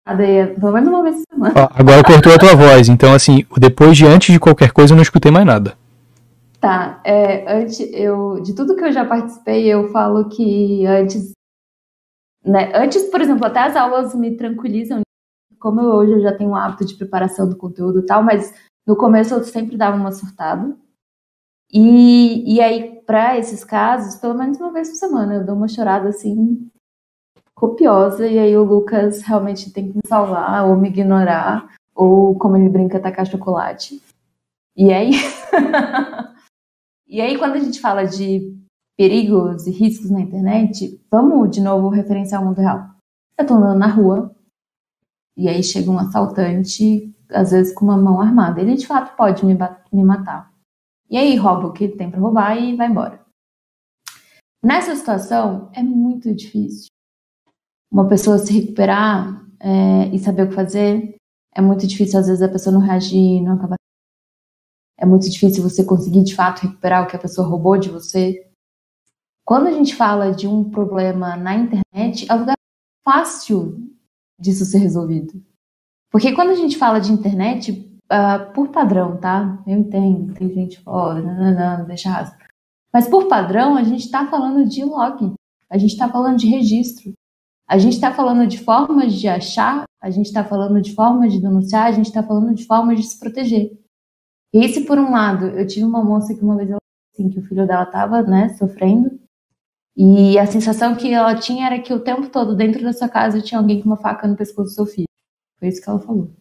coisa, pelo menos uma vez por semana. Ó, agora cortou a tua voz, então assim, depois de antes de qualquer coisa eu não escutei mais nada. Tá, é, antes, eu, de tudo que eu já participei, eu falo que antes né? Antes, por exemplo, até as aulas me tranquilizam, como eu, hoje eu já tenho um hábito de preparação do conteúdo e tal, mas no começo eu sempre dava uma surtada. E, e aí, para esses casos, pelo menos uma vez por semana, eu dou uma chorada assim, copiosa, e aí o Lucas realmente tem que me salvar, ou me ignorar, ou como ele brinca, tacar chocolate. E aí. [laughs] e aí, quando a gente fala de perigos e riscos na internet, vamos de novo referenciar o mundo real. Eu tô andando na rua e aí chega um assaltante, às vezes com uma mão armada. Ele de fato pode me, me matar. E aí rouba o que tem para roubar e vai embora. Nessa situação é muito difícil. Uma pessoa se recuperar é, e saber o que fazer é muito difícil. Às vezes a pessoa não reagir, não acaba. É muito difícil você conseguir de fato recuperar o que a pessoa roubou de você. Quando a gente fala de um problema na internet, é um lugar fácil disso ser resolvido. Porque quando a gente fala de internet, uh, por padrão, tá? Eu entendo, tem gente fora, não, não, não, deixa rastro. Mas por padrão, a gente está falando de log, a gente está falando de registro, a gente está falando de formas de achar, a gente está falando de formas de denunciar, a gente está falando de formas de se proteger. E se por um lado, eu tive uma moça que uma vez ela assim, que o filho dela estava né, sofrendo, e a sensação que ela tinha era que o tempo todo dentro da sua casa tinha alguém com uma faca no pescoço do seu filho. Foi isso que ela falou.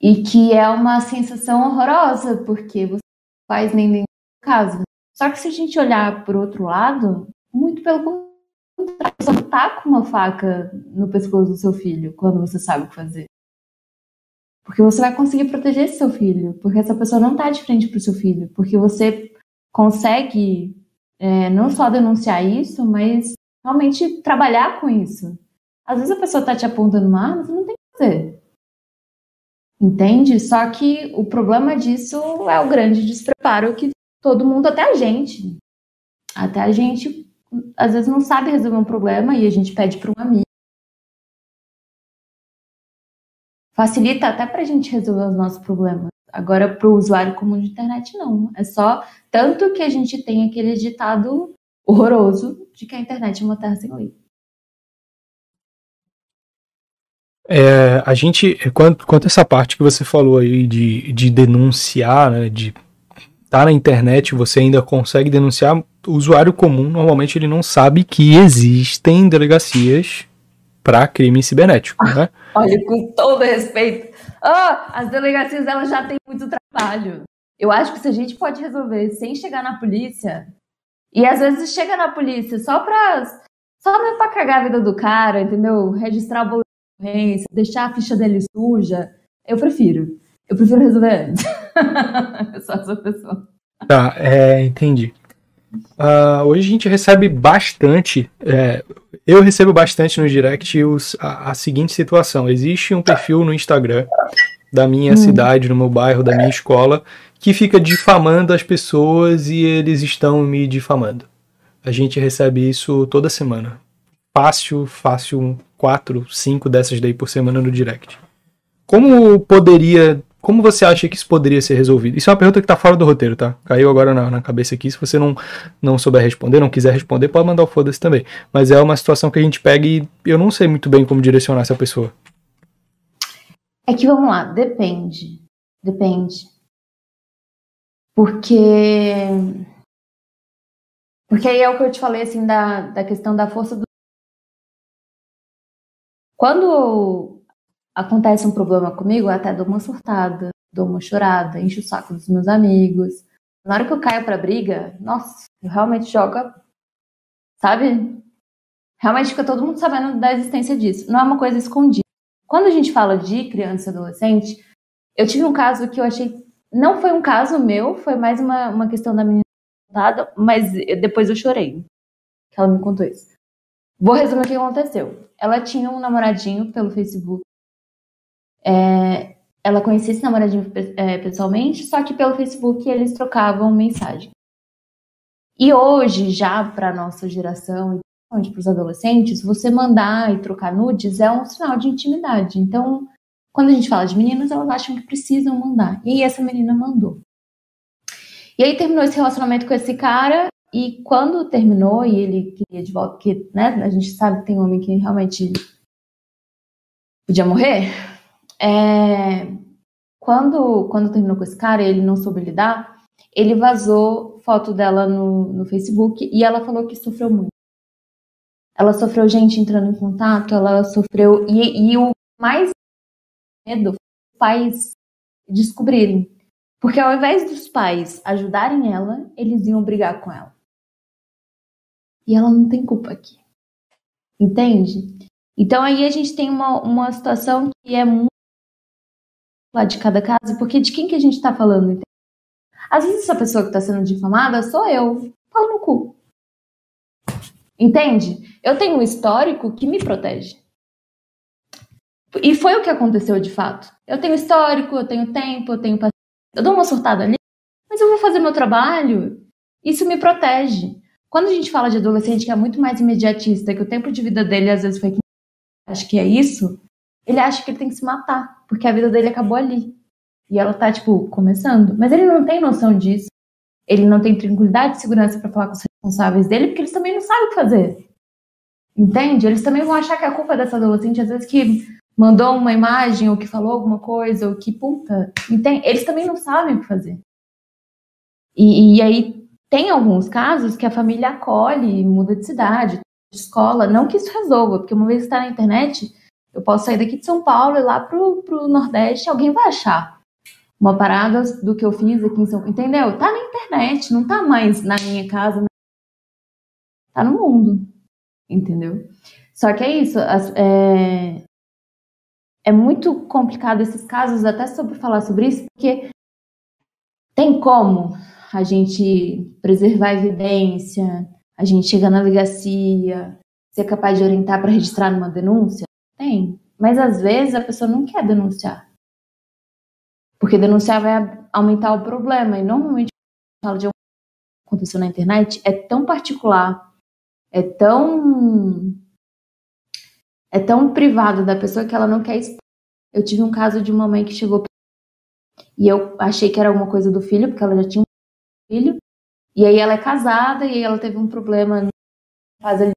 E que é uma sensação horrorosa, porque você não faz nem dentro da casa. Só que se a gente olhar por outro lado, muito pelo contrário, você tá com uma faca no pescoço do seu filho quando você sabe o que fazer. Porque você vai conseguir proteger seu filho, porque essa pessoa não tá de frente pro seu filho, porque você consegue é, não só denunciar isso, mas realmente trabalhar com isso. Às vezes a pessoa tá te apontando uma arma, você não tem o que fazer. Entende? Só que o problema disso é o grande despreparo que todo mundo, até a gente, até a gente, às vezes não sabe resolver um problema e a gente pede para um amigo. Facilita até para a gente resolver os nossos problemas. Agora, para o usuário comum de internet, não. É só tanto que a gente tem aquele ditado horroroso de que a internet é uma terra sem lei. É, a gente, quanto, quanto essa parte que você falou aí de, de denunciar, né, de estar tá na internet, você ainda consegue denunciar, o usuário comum normalmente ele não sabe que existem delegacias para crime cibernético, né? [laughs] Olha, com todo respeito, oh, as delegacias elas já têm muito trabalho. Eu acho que se a gente pode resolver sem chegar na polícia, e às vezes chega na polícia só para só para cagar a vida do cara, entendeu? Registrar o ocorrência, deixar a ficha dele suja, eu prefiro. Eu prefiro resolver antes. [laughs] eu sou essa pessoa. Tá, é, entendi. Uh, hoje a gente recebe bastante, é, eu recebo bastante no direct os, a, a, seguinte situação: existe um perfil no Instagram da minha hum. cidade, no meu bairro, da minha escola, que fica difamando as pessoas e eles estão me difamando. A gente recebe isso toda semana. Fácil, fácil, quatro, cinco dessas daí por semana no direct. Como poderia. Como você acha que isso poderia ser resolvido? Isso é uma pergunta que tá fora do roteiro, tá? Caiu agora na, na cabeça aqui. Se você não, não souber responder, não quiser responder, pode mandar o foda-se também. Mas é uma situação que a gente pega e eu não sei muito bem como direcionar essa pessoa. É que vamos lá, depende. Depende. Porque. Porque aí é o que eu te falei, assim, da, da questão da força do quando acontece um problema comigo, eu até dou uma surtada, dou uma chorada, encho o saco dos meus amigos. Na hora que eu caio pra briga, nossa, eu realmente jogo, sabe? Realmente fica todo mundo sabendo da existência disso. Não é uma coisa escondida. Quando a gente fala de criança e adolescente, eu tive um caso que eu achei. Não foi um caso meu, foi mais uma, uma questão da menina contada, mas depois eu chorei. Que ela me contou isso. Vou resumir o que aconteceu ela tinha um namoradinho pelo Facebook. É, ela conhecia esse namoradinho é, pessoalmente, só que pelo Facebook eles trocavam mensagem. E hoje, já para nossa geração, e para os adolescentes, você mandar e trocar nudes é um sinal de intimidade. Então, quando a gente fala de meninas, elas acham que precisam mandar. E essa menina mandou. E aí terminou esse relacionamento com esse cara e quando terminou e ele queria de volta, porque né, a gente sabe que tem homem que realmente podia morrer, é, quando, quando terminou com esse cara ele não soube lidar, ele vazou foto dela no, no Facebook e ela falou que sofreu muito. Ela sofreu gente entrando em contato, ela sofreu. E, e o mais medo pais descobrirem. Porque ao invés dos pais ajudarem ela, eles iam brigar com ela. E ela não tem culpa aqui. Entende? Então aí a gente tem uma, uma situação que é muito lá de cada caso, porque de quem que a gente está falando? Entende? Às vezes essa pessoa que está sendo difamada sou eu. Falo no cu. Entende? Eu tenho um histórico que me protege. E foi o que aconteceu de fato. Eu tenho histórico, eu tenho tempo, eu tenho paciência. Eu dou uma surtada ali, mas eu vou fazer meu trabalho. Isso me protege. Quando a gente fala de adolescente que é muito mais imediatista, que o tempo de vida dele às vezes foi acho que é isso, ele acha que ele tem que se matar, porque a vida dele acabou ali. E ela tá, tipo, começando. Mas ele não tem noção disso. Ele não tem tranquilidade e segurança para falar com os responsáveis dele, porque eles também não sabem o que fazer. Entende? Eles também vão achar que a culpa é dessa adolescente, às vezes, que mandou uma imagem, ou que falou alguma coisa, ou que, puta, entende? Eles também não sabem o que fazer. E, e aí tem alguns casos que a família acolhe, muda de cidade, de escola. Não que isso resolva, porque uma vez que está na internet, eu posso sair daqui de São Paulo e lá pro, pro Nordeste, alguém vai achar uma parada do que eu fiz aqui em São Paulo. Entendeu? Tá na internet, não tá mais na minha casa. Tá no mundo. Entendeu? Só que é isso. É, é muito complicado esses casos, até sobre falar sobre isso, porque tem como a gente preservar a evidência, a gente chega na delegacia, ser capaz de orientar para registrar numa denúncia? Tem. Mas às vezes a pessoa não quer denunciar. Porque denunciar vai aumentar o problema. E normalmente, quando fala de algo que aconteceu na internet, é tão particular, é tão. é tão privado da pessoa que ela não quer expor. Eu tive um caso de uma mãe que chegou e eu achei que era alguma coisa do filho, porque ela já tinha um filho. E aí ela é casada e aí ela teve um problema faz ali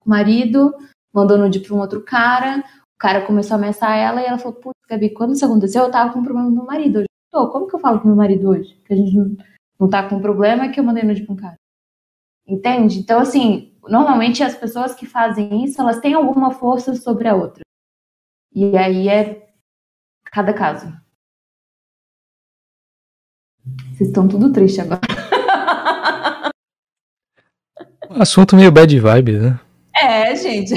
com o marido, mandou nude para um outro cara, o cara começou a ameaçar ela e ela falou, putz, Gabi, quando isso aconteceu, eu tava com um problema com meu marido hoje. Tô, como que eu falo com meu marido hoje? Que a gente não, não tá com um problema, é que eu mandei nude pra um cara. Entende? Então, assim, normalmente as pessoas que fazem isso, elas têm alguma força sobre a outra. E aí é cada caso. Vocês estão tudo triste agora. [laughs] Assunto meio bad vibe, né? É, gente.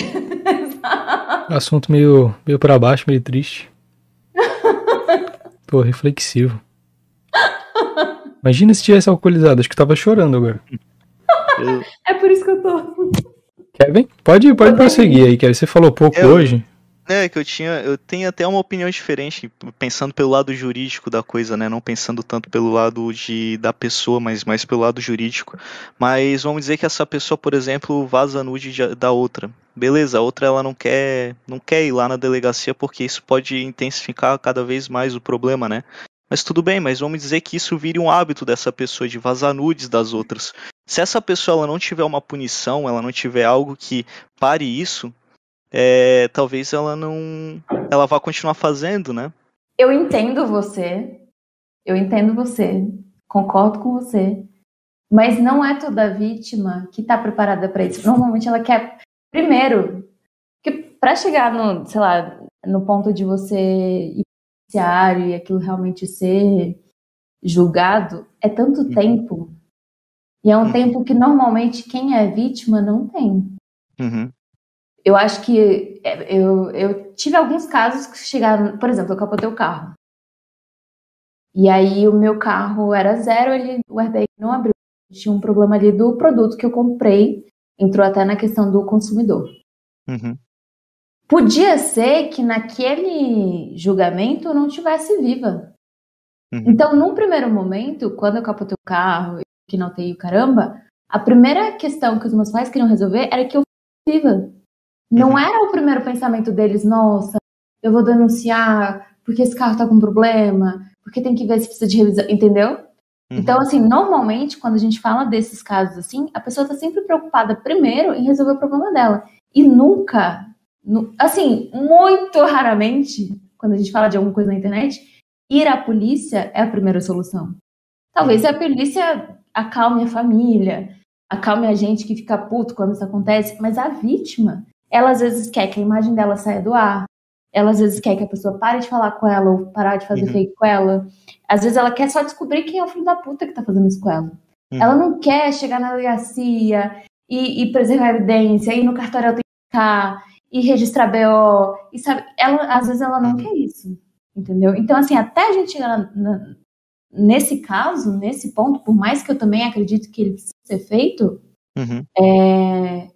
Assunto meio, meio pra baixo, meio triste. Pô, reflexivo. Imagina se tivesse alcoolizado, acho que tava chorando agora. É por isso que eu tô. Kevin, pode, pode prosseguir aí, Kevin. Você falou pouco eu, hoje. É, que eu tinha. Eu tenho até uma opinião diferente, pensando pelo lado jurídico da coisa, né? Não pensando tanto pelo lado de, da pessoa, mas mais pelo lado jurídico. Mas vamos dizer que essa pessoa, por exemplo, vaza nude de, da outra. Beleza, a outra ela não quer, não quer ir lá na delegacia porque isso pode intensificar cada vez mais o problema, né? Mas tudo bem, mas vamos dizer que isso vire um hábito dessa pessoa de vazar nudes das outras. Se essa pessoa ela não tiver uma punição, ela não tiver algo que pare isso, é, talvez ela não. Ela vá continuar fazendo, né? Eu entendo você. Eu entendo você. Concordo com você. Mas não é toda vítima que está preparada para isso. Normalmente ela quer. Primeiro, que para chegar no, sei lá, no ponto de você ir e aquilo realmente ser julgado, é tanto uhum. tempo. E é um uhum. tempo que normalmente quem é vítima não tem. Uhum eu acho que é, eu, eu tive alguns casos que chegaram, por exemplo, eu capotei o carro. E aí o meu carro era zero, ele, o airbag não abriu. Tinha um problema ali do produto que eu comprei, entrou até na questão do consumidor. Uhum. Podia ser que naquele julgamento eu não tivesse viva. Uhum. Então, num primeiro momento, quando eu capotei o carro, que não tenho caramba, a primeira questão que os meus pais queriam resolver era que eu viva. Não uhum. era o primeiro pensamento deles, nossa, eu vou denunciar porque esse carro tá com problema, porque tem que ver se precisa de revisão, entendeu? Uhum. Então, assim, normalmente, quando a gente fala desses casos assim, a pessoa tá sempre preocupada primeiro em resolver o problema dela. E nunca, assim, muito raramente, quando a gente fala de alguma coisa na internet, ir à polícia é a primeira solução. Talvez a polícia acalme a família, acalme a gente que fica puto quando isso acontece, mas a vítima, ela às vezes quer que a imagem dela saia do ar, ela às vezes quer que a pessoa pare de falar com ela ou parar de fazer uhum. fake com ela. Às vezes ela quer só descobrir quem é o filho da puta que tá fazendo isso com ela. Uhum. Ela não quer chegar na delegacia e, e preservar a evidência, ir no cartório autenticar, e registrar BO, e sabe, ela, às vezes ela não uhum. quer isso, entendeu? Então, assim, até a gente chegar na, na, nesse caso, nesse ponto, por mais que eu também acredito que ele precisa ser feito, uhum. é,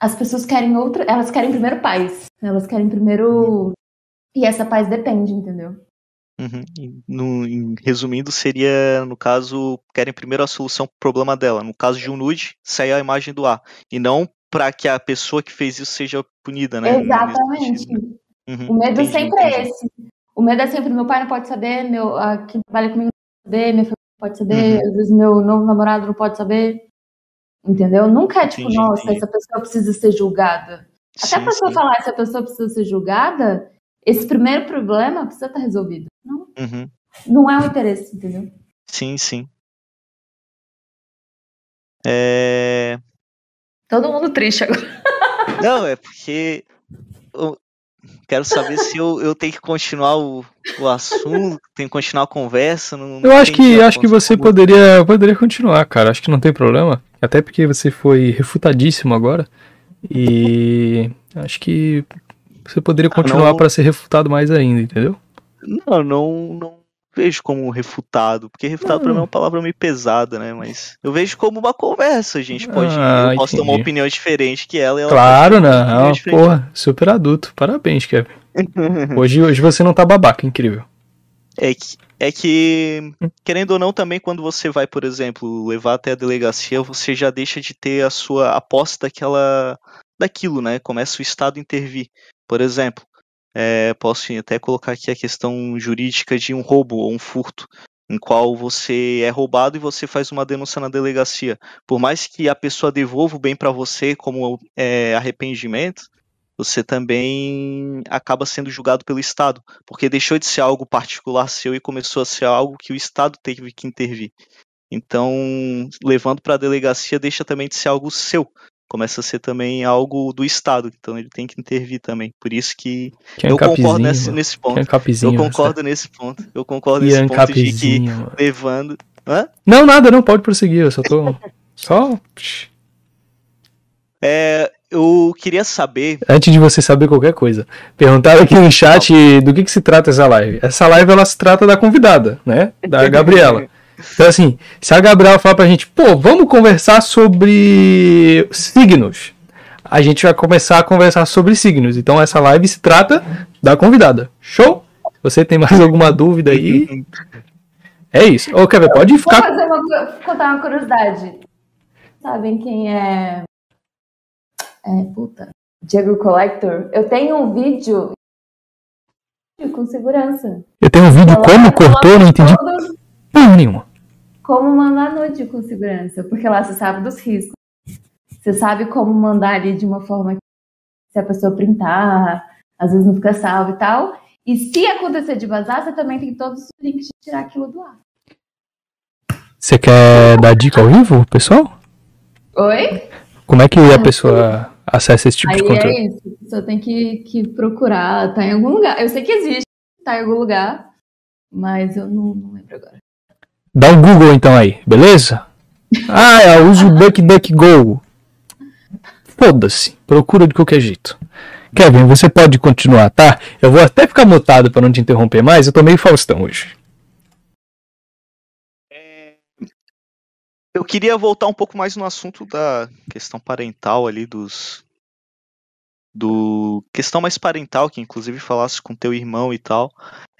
as pessoas querem outra, elas querem primeiro paz, elas querem primeiro e essa paz depende, entendeu? Uhum. No, em, resumindo, seria, no caso, querem primeiro a solução pro problema dela. No caso de um nude, sair a imagem do ar. E não para que a pessoa que fez isso seja punida, né? Exatamente. Uhum. O medo entendi, sempre é entendi. é esse. O medo é sempre, meu pai não pode saber, meu, a, quem trabalha comigo não pode saber, minha família não pode saber, uhum. às vezes meu novo namorado não pode saber. Entendeu? Nunca é tipo, entendi, nossa, entendi. essa pessoa precisa ser julgada. Até sim, a pessoa sim. falar essa pessoa precisa ser julgada, esse primeiro problema precisa estar resolvido. Não, uhum. não é o interesse, entendeu? Sim, sim. É... Todo mundo triste agora. Não, é porque Quero saber se eu, eu tenho que continuar o, o assunto, tenho que continuar a conversa. Não, eu acho que acho que você poderia, poderia continuar, cara. Acho que não tem problema. Até porque você foi refutadíssimo agora. E acho que você poderia ah, continuar para ser refutado mais ainda, entendeu? Não, não, não vejo como refutado, porque refutado para mim é uma palavra meio pesada, né? Mas eu vejo como uma conversa, a gente pode, ah, eu posso ter uma opinião diferente que ela. ela claro, não, porra, super adulto. Parabéns, Kevin. [laughs] hoje, hoje você não tá babaca, incrível. É que, é que, querendo ou não, também quando você vai, por exemplo, levar até a delegacia, você já deixa de ter a sua aposta daquela, daquilo, né? Começa o Estado a intervir. Por exemplo, é, posso até colocar aqui a questão jurídica de um roubo ou um furto, em qual você é roubado e você faz uma denúncia na delegacia. Por mais que a pessoa devolva o bem para você como é, arrependimento, você também acaba sendo julgado pelo Estado, porque deixou de ser algo particular seu e começou a ser algo que o Estado teve que intervir. Então, levando para a delegacia deixa também de ser algo seu, começa a ser também algo do Estado, então ele tem que intervir também. Por isso que Quem eu concordo nesse, nesse ponto. eu concordo nesse ponto. Eu concordo nesse ponto de que mano. levando. Hã? Não, nada, não, pode prosseguir, eu só tô. [laughs] só. É, eu queria saber. Antes de você saber qualquer coisa, perguntaram aqui no chat do que, que se trata essa live. Essa live ela se trata da convidada, né? Da Gabriela. [laughs] Então, assim, se a Gabriela falar pra gente, pô, vamos conversar sobre signos, a gente vai começar a conversar sobre signos. Então, essa live se trata da convidada. Show? Você tem mais alguma dúvida aí? É isso. Ô, Kevin, pode ficar. Vou fazer uma, contar uma curiosidade. Sabem quem é. É, puta. Diego Collector? Eu tenho um vídeo com segurança. Eu tenho um vídeo como cortou, não entendi. Todos Porra nenhuma. Como mandar nude com segurança, porque lá você sabe dos riscos. Você sabe como mandar ali de uma forma que se a pessoa printar, às vezes não fica salvo e tal. E se acontecer de vazar, você também tem todos os links de tirar aquilo do ar. Você quer dar dica ao vivo, pessoal? Oi? Como é que a pessoa acessa esse tipo Aí de conteúdo? É isso, a pessoa tem que, que procurar, tá em algum lugar. Eu sei que existe, tá em algum lugar, mas eu não, não lembro agora. Dá um Google então aí, beleza? [laughs] Ah, eu é, uso o DuckDuckGo. Foda-se, procura de qualquer jeito. Kevin, você pode continuar, tá? Eu vou até ficar mutado para não te interromper mais, eu tô meio Faustão hoje. É... Eu queria voltar um pouco mais no assunto da questão parental ali dos do questão mais parental, que inclusive falasse com teu irmão e tal.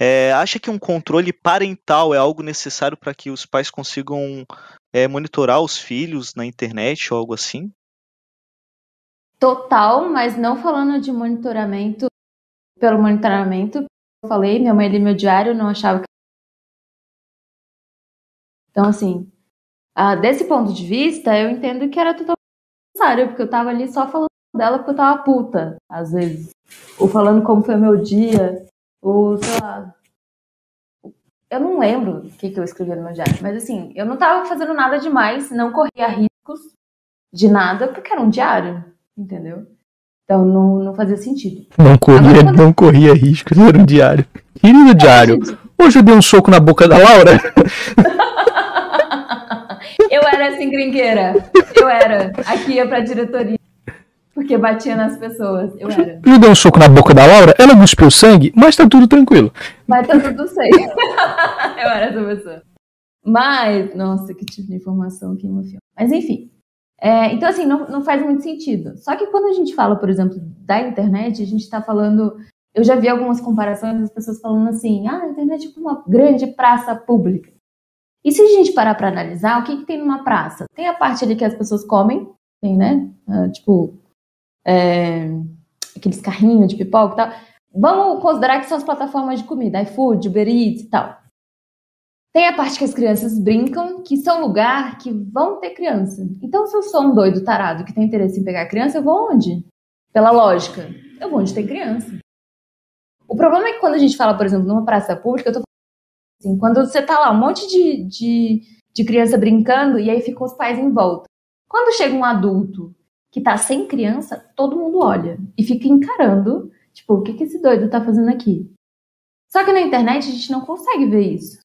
É, acha que um controle parental é algo necessário para que os pais consigam é, monitorar os filhos na internet ou algo assim? Total, mas não falando de monitoramento pelo monitoramento. Eu falei, minha mãe lia meu diário, não achava que. Então, assim, uh, desse ponto de vista, eu entendo que era totalmente necessário, porque eu tava ali só falando dela porque eu tava puta, às vezes. Ou falando como foi meu dia, ou sei lá. Eu não lembro o que, que eu escrevi no meu diário, mas assim, eu não tava fazendo nada demais, não corria riscos de nada, porque era um diário, entendeu? Então não, não fazia sentido. Não corria, Agora, não corria riscos, era um diário. Querido diário, hoje eu dei um soco na boca da Laura. [laughs] eu era assim, gringueira. Eu era. Aqui ia pra diretoria. Porque batia nas pessoas. Eu era. Eu dei um soco na boca da Laura, ela cuspiu sangue, mas tá tudo tranquilo. Mas tá tudo certo. [laughs] eu era essa pessoa. Mas, nossa, que tipo de informação que emociona. Mas enfim. É, então, assim, não, não faz muito sentido. Só que quando a gente fala, por exemplo, da internet, a gente está falando. Eu já vi algumas comparações das pessoas falando assim: ah, a internet é tipo uma grande praça pública. E se a gente parar para analisar, o que, que tem numa praça? Tem a parte ali que as pessoas comem, tem, né? Uh, tipo, é, aqueles carrinhos de pipoca e tal. Vamos considerar que são as plataformas de comida, iFood, Uber Eats e tal. Tem a parte que as crianças brincam, que são lugar que vão ter criança. Então, se eu sou um doido tarado que tem interesse em pegar criança, eu vou onde? Pela lógica, eu vou onde tem criança. O problema é que quando a gente fala, por exemplo, numa praça pública, eu tô falando assim, quando você tá lá, um monte de, de, de criança brincando e aí ficam os pais em volta. Quando chega um adulto que tá sem criança, todo mundo olha e fica encarando, tipo, o que, que esse doido tá fazendo aqui? Só que na internet a gente não consegue ver isso.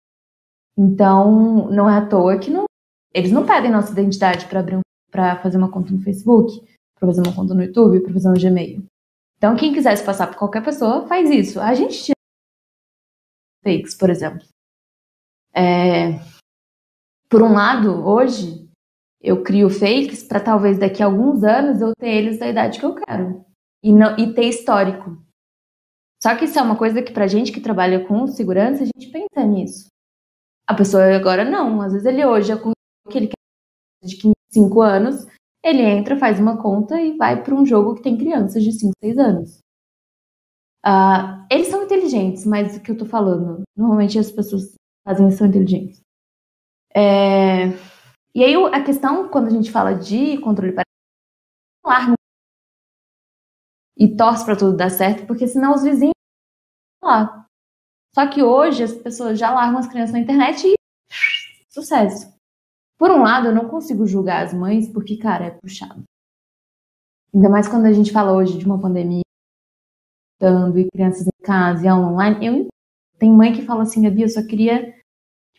Então, não é à toa que não, eles não pedem nossa identidade para abrir um, para fazer uma conta no Facebook, para fazer uma conta no YouTube, para fazer um Gmail. Então, quem quiser se passar por qualquer pessoa, faz isso. A gente tira fakes, por exemplo. É, por um lado, hoje, eu crio fakes para talvez daqui a alguns anos eu ter eles da idade que eu quero. E, não, e ter histórico. Só que isso é uma coisa que pra gente que trabalha com segurança, a gente pensa nisso. A pessoa agora não. Às vezes ele hoje é com que ele quer de 5 anos, ele entra, faz uma conta e vai para um jogo que tem crianças de 5, 6 anos. Uh, eles são inteligentes, mas o que eu tô falando, normalmente as pessoas fazem são inteligentes. É... E aí a questão, quando a gente fala de controle parental, e torce para tudo dar certo, porque senão os vizinhos lá. Só que hoje as pessoas já largam as crianças na internet e [sniffs] sucesso. Por um lado, eu não consigo julgar as mães porque, cara, é puxado. Ainda mais quando a gente fala hoje de uma pandemia dando e crianças em casa e online. Eu tem mãe que fala assim, Gabi, eu só queria que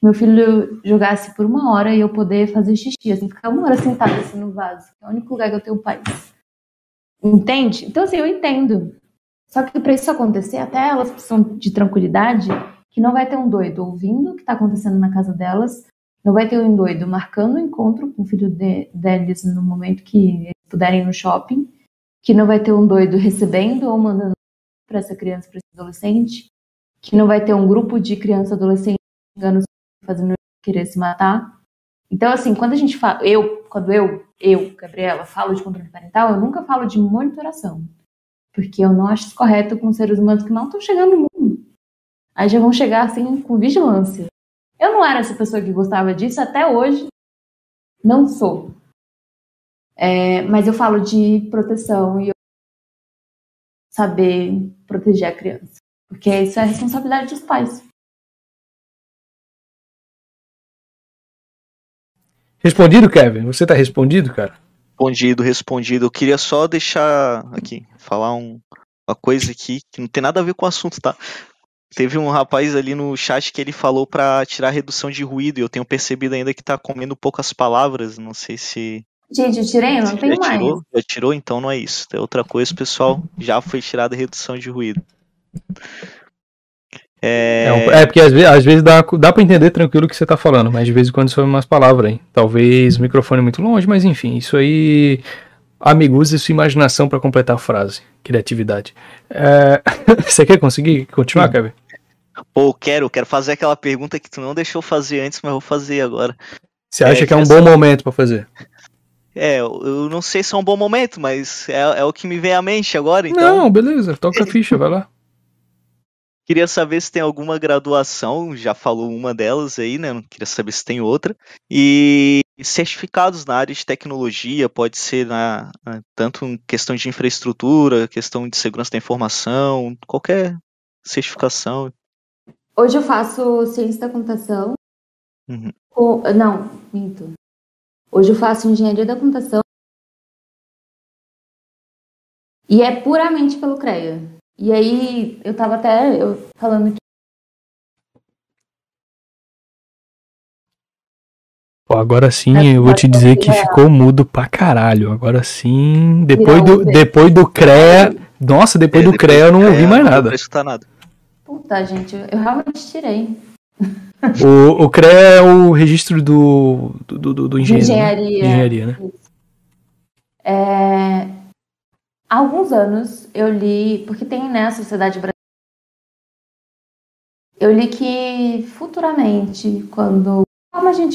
meu filho jogasse por uma hora e eu poder fazer xixi, assim, ficar uma hora sentada assim no vaso. É o único lugar que eu tenho paz. Entende? Então, assim, eu entendo. Só que para isso acontecer, até elas precisam de tranquilidade, que não vai ter um doido ouvindo o que está acontecendo na casa delas, não vai ter um doido marcando o um encontro com o filho de, deles no momento que eles puderem no shopping, que não vai ter um doido recebendo ou mandando para essa criança, para esse adolescente, que não vai ter um grupo de criança adolescente fazendo querer se matar. Então, assim, quando a gente fala, eu, quando eu, eu, Gabriela, falo de controle parental, eu nunca falo de monitoração. Porque eu não acho isso correto com seres humanos que não estão chegando no mundo. Aí já vão chegar, assim, com vigilância. Eu não era essa pessoa que gostava disso, até hoje não sou. É, mas eu falo de proteção e saber proteger a criança. Porque isso é responsabilidade dos pais. Respondido, Kevin? Você tá respondido, cara? Respondido, respondido. Eu queria só deixar aqui, falar um, uma coisa aqui que não tem nada a ver com o assunto, tá? Teve um rapaz ali no chat que ele falou para tirar a redução de ruído e eu tenho percebido ainda que tá comendo poucas palavras. Não sei se. Gente, eu tirei, não tem mais. Tirou? Já tirou, então não é isso. Tem outra coisa, pessoal. Já foi tirada a redução de ruído. É... É, é, porque às vezes, às vezes dá, dá pra entender tranquilo o que você tá falando, mas de vez em quando são umas palavras aí. Talvez o microfone é muito longe, mas enfim, isso aí. Amigos e sua imaginação para completar a frase. Criatividade. É... [laughs] você quer conseguir continuar. Kevin? Pô, quero, quero fazer aquela pergunta que tu não deixou fazer antes, mas vou fazer agora. Você acha é, que é um bom momento para fazer? É, eu não sei se é um bom momento, mas é, é o que me vem à mente agora, então. Não, beleza, toca a ficha, vai lá. Queria saber se tem alguma graduação, já falou uma delas aí, né? Queria saber se tem outra. E certificados na área de tecnologia, pode ser na, tanto em questão de infraestrutura, questão de segurança da informação, qualquer certificação. Hoje eu faço ciência da computação. Uhum. Não, minto. Hoje eu faço engenharia da computação. E é puramente pelo CREA. E aí, eu tava até eu, falando que. Pô, agora sim, é, eu vou te dizer que ficou mudo pra caralho. Agora sim, depois do, depois do CREA. Nossa, depois é, do CREA eu não ouvi mais nada. Não escutar nada. Puta, gente, eu realmente tirei. O, o CREA é o registro do, do, do, do engenheiro. Engenharia. Né? Engenharia, né? É, Há alguns anos eu li, porque tem né, Sociedade Brasileira. Eu li que futuramente, quando como a gente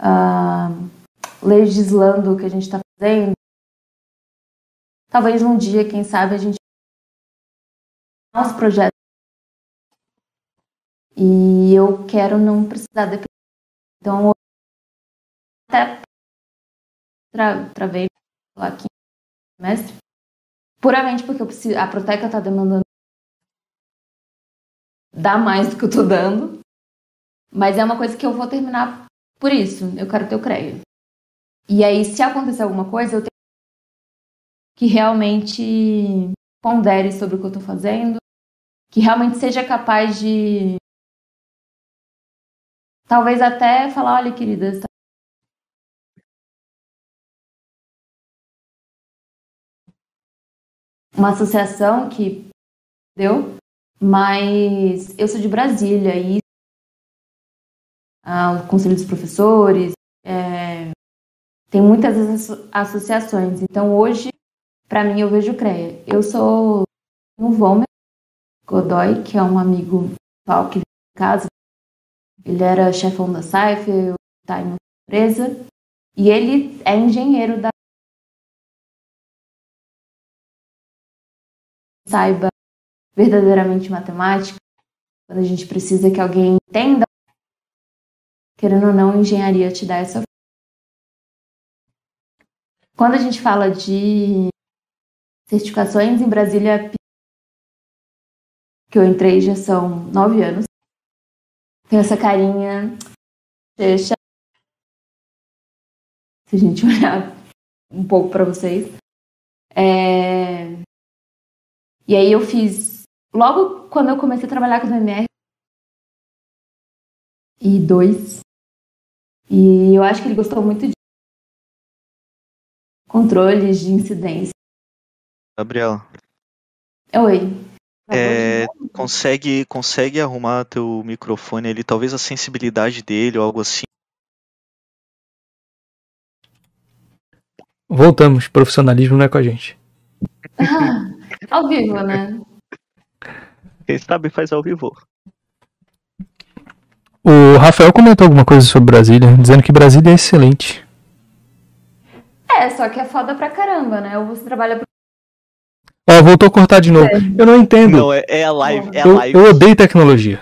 uh, legislando o que a gente está fazendo, talvez um dia, quem sabe, a gente nosso projeto e eu quero não precisar depender. Então, até tra travei aqui semestre, puramente porque preciso, a Proteca está demandando dar mais do que eu estou dando, mas é uma coisa que eu vou terminar por isso, eu quero ter o CREA. E aí, se acontecer alguma coisa, eu tenho que realmente pondere sobre o que eu estou fazendo, que realmente seja capaz de talvez até falar, olha, querida, uma associação que deu, mas eu sou de Brasília e o Conselho dos Professores, é, tem muitas associações. Então, hoje, para mim, eu vejo o CREA. Eu sou um Vomer Godoy, que é um amigo pessoal que em casa. Ele era chefão da SAIF, está em uma empresa, e ele é engenheiro da saiba verdadeiramente matemática, quando a gente precisa que alguém entenda, querendo ou não, engenharia te dá essa. Quando a gente fala de certificações em Brasília, que eu entrei já são nove anos, tem essa carinha se a gente [laughs] olhar um pouco para vocês. É... E aí eu fiz Logo quando eu comecei a trabalhar com o MR e dois, e eu acho que ele gostou muito de controles de incidência. Gabriela. Oi. É, consegue, consegue arrumar teu microfone ali, talvez a sensibilidade dele ou algo assim. Voltamos, profissionalismo não é com a gente. [laughs] ao vivo, né? Quem sabe faz ao vivo. O Rafael comentou alguma coisa sobre Brasília, dizendo que Brasília é excelente. É, só que é foda pra caramba, né? Ou você trabalha pro. Ó, voltou a cortar de novo. É. Eu não entendo. Não, é, é a live. É a eu, live. eu odeio tecnologia.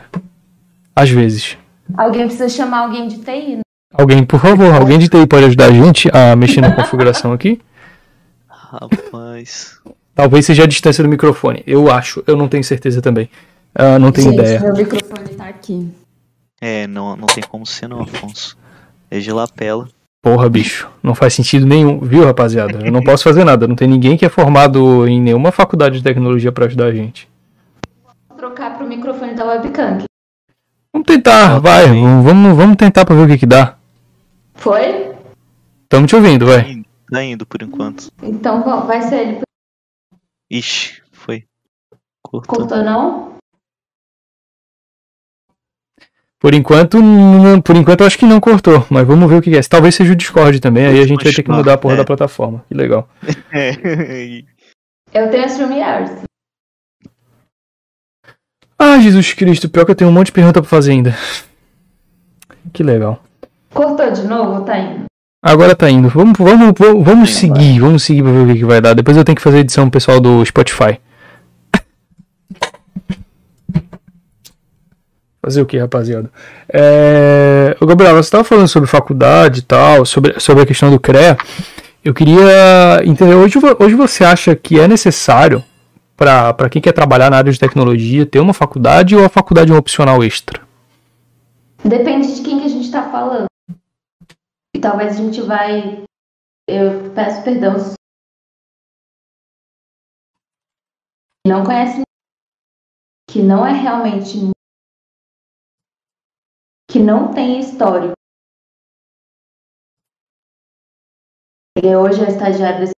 Às vezes. Alguém precisa chamar alguém de TI, né? Alguém, por favor, alguém de TI pode ajudar a gente a mexer na configuração aqui? Rapaz. Talvez seja a distância do microfone. Eu acho, eu não tenho certeza também. Uh, não tenho Gente, ideia. Meu microfone tá aqui. É, não, não tem como ser não, Afonso. É de lapela. Porra, bicho. Não faz sentido nenhum, viu, rapaziada? Eu não posso fazer nada. Não tem ninguém que é formado em nenhuma faculdade de tecnologia para ajudar a gente. Vou trocar pro microfone da webcam. Vamos tentar, vai. Vamos, vamos tentar pra ver o que que dá. Foi? Estamos te ouvindo, vai. Tá indo por enquanto. Então vai ser ele Ixi, foi. Cortou. Cortou não? Por enquanto, não, por enquanto eu acho que não cortou, mas vamos ver o que é. Talvez seja o Discord também, aí a gente vai ter que mudar a porra é. da plataforma. Que legal. [laughs] É. eu tenho a StreamYard. Ah, Jesus Cristo, pior que eu tenho um monte de pergunta pra fazer ainda. Que legal. Cortou de novo ou tá indo? Agora tá indo. Vamos, vamos, vamos, vamos seguir, vamos seguir pra ver o que, que vai dar. Depois eu tenho que fazer a edição pessoal do Spotify. [laughs] Fazer o que, rapaziada? É... Ô, Gabriel, você tava falando sobre faculdade e tal, sobre, sobre a questão do CREA. Eu queria entender, hoje, hoje você acha que é necessário para quem quer trabalhar na área de tecnologia ter uma faculdade ou a faculdade é um opcional extra? Depende de quem que a gente está falando. E talvez a gente vai. Eu peço perdão. Não conhece que não é realmente que não tem histórico. Ele hoje é estagiário desse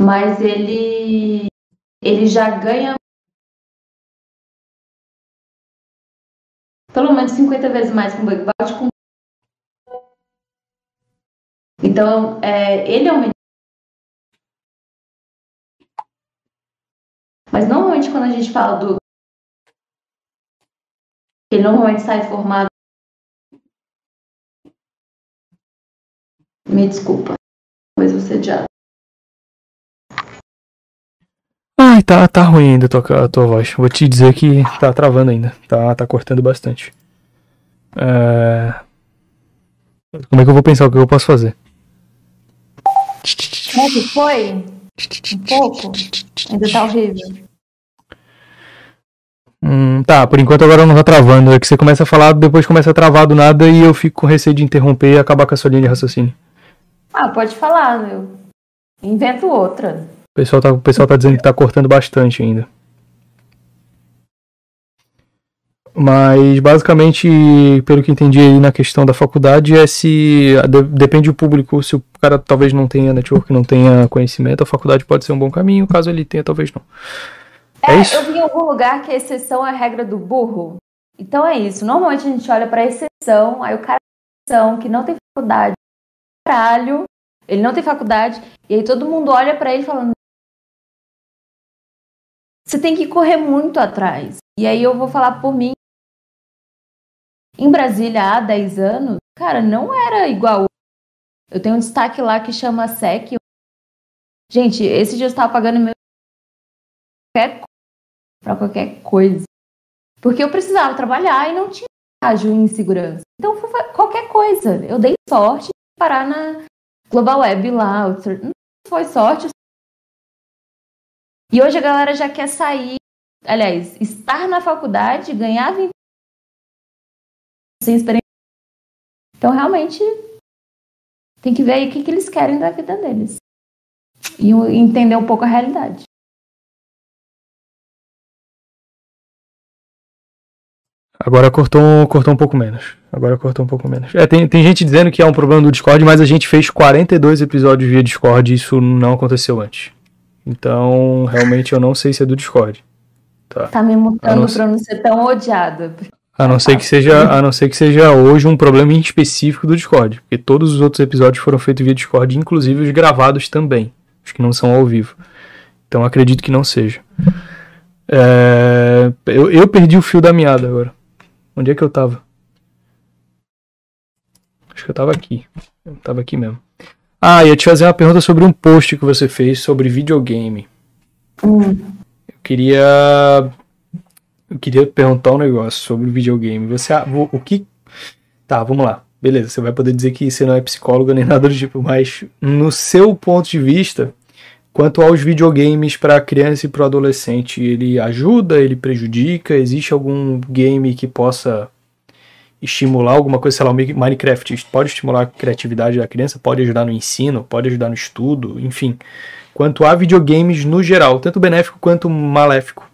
mas ele ele já ganha pelo menos 50 vezes mais um bug bounty. Com... Então, é, ele é um Mas normalmente quando a gente fala do. Ele normalmente sai formado. Me desculpa. Pois você já. Ai, tá, tá ruim ainda a tua, a tua voz. Vou te dizer que tá travando ainda. Tá, tá cortando bastante. É... Como é que eu vou pensar o que eu posso fazer? Como que foi? Um pouco? Ainda tá horrível. Hum, tá, por enquanto agora não tá travando. É que você começa a falar, depois começa a travar do nada e eu fico com receio de interromper e acabar com a sua linha de raciocínio. Ah, pode falar, meu. Invento outra. O pessoal tá, o pessoal tá dizendo que tá cortando bastante ainda. Mas basicamente, pelo que entendi aí na questão da faculdade, é se de, depende do público, se o cara talvez não tenha network, não tenha conhecimento, a faculdade pode ser um bom caminho, caso ele tenha, talvez não. É, é isso? eu vi em algum lugar que a exceção é a regra do burro. Então é isso. Normalmente a gente olha para exceção, aí o cara é exceção, que não tem faculdade, caralho, ele não tem faculdade, e aí todo mundo olha para ele falando você tem que correr muito atrás. E aí eu vou falar por mim. Em Brasília, há 10 anos, cara, não era igual. Eu tenho um destaque lá que chama SEC. Gente, esse dia eu estava pagando meu para qualquer coisa. Porque eu precisava trabalhar e não tinha estágio em segurança. Então, foi qualquer coisa. Eu dei sorte de parar na Global Web lá. Não foi sorte. E hoje a galera já quer sair, aliás, estar na faculdade, ganhar 20 sem experiência. Então, realmente, tem que ver aí o que, que eles querem da vida deles. E entender um pouco a realidade. Agora cortou, cortou um pouco menos. Agora cortou um pouco menos. É, tem, tem gente dizendo que é um problema do Discord, mas a gente fez 42 episódios via Discord e isso não aconteceu antes. Então, realmente eu não sei se é do Discord. Tá, tá me mutando pra não ser tão odiada. A não ser que seja, a não ser que seja hoje um problema em específico do Discord, porque todos os outros episódios foram feitos via Discord, inclusive os gravados também, os que não são ao vivo. Então acredito que não seja. É, eu, eu perdi o fio da meada agora. Onde é que eu tava? Acho que eu tava aqui. Eu tava aqui mesmo. Ah, ia te fazer uma pergunta sobre um post que você fez sobre videogame. Hum. Eu queria. Eu queria perguntar um negócio sobre videogame. Você. O que. Tá, vamos lá. Beleza, você vai poder dizer que você não é psicóloga nem [laughs] nada do tipo, mas no seu ponto de vista, quanto aos videogames para criança e para adolescente, ele ajuda, ele prejudica? Existe algum game que possa estimular alguma coisa, sei lá, o Minecraft pode estimular a criatividade da criança, pode ajudar no ensino, pode ajudar no estudo, enfim. Quanto a videogames no geral, tanto benéfico quanto maléfico,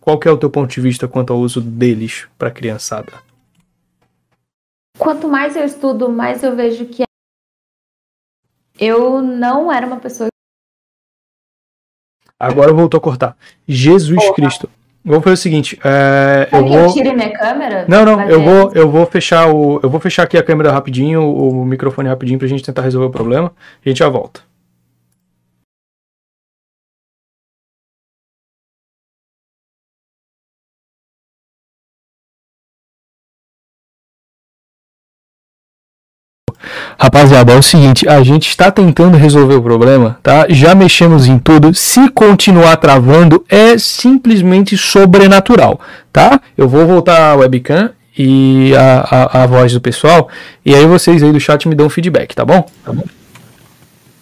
qual que é o teu ponto de vista quanto ao uso deles para a criançada? Quanto mais eu estudo, mais eu vejo que eu não era uma pessoa. Agora voltou a cortar. Jesus Porra. Cristo. Vamos fazer o seguinte, é, eu vou. Tire minha câmera? Não, não, eu vou, eu vou fechar o, eu vou fechar aqui a câmera rapidinho, o microfone rapidinho pra gente tentar resolver o problema. A gente já volta. Rapaziada, é o seguinte, a gente está tentando resolver o problema, tá? Já mexemos em tudo. Se continuar travando, é simplesmente sobrenatural, tá? Eu vou voltar a webcam e a, a, a voz do pessoal, e aí vocês aí do chat me dão feedback, tá bom? Tá bom.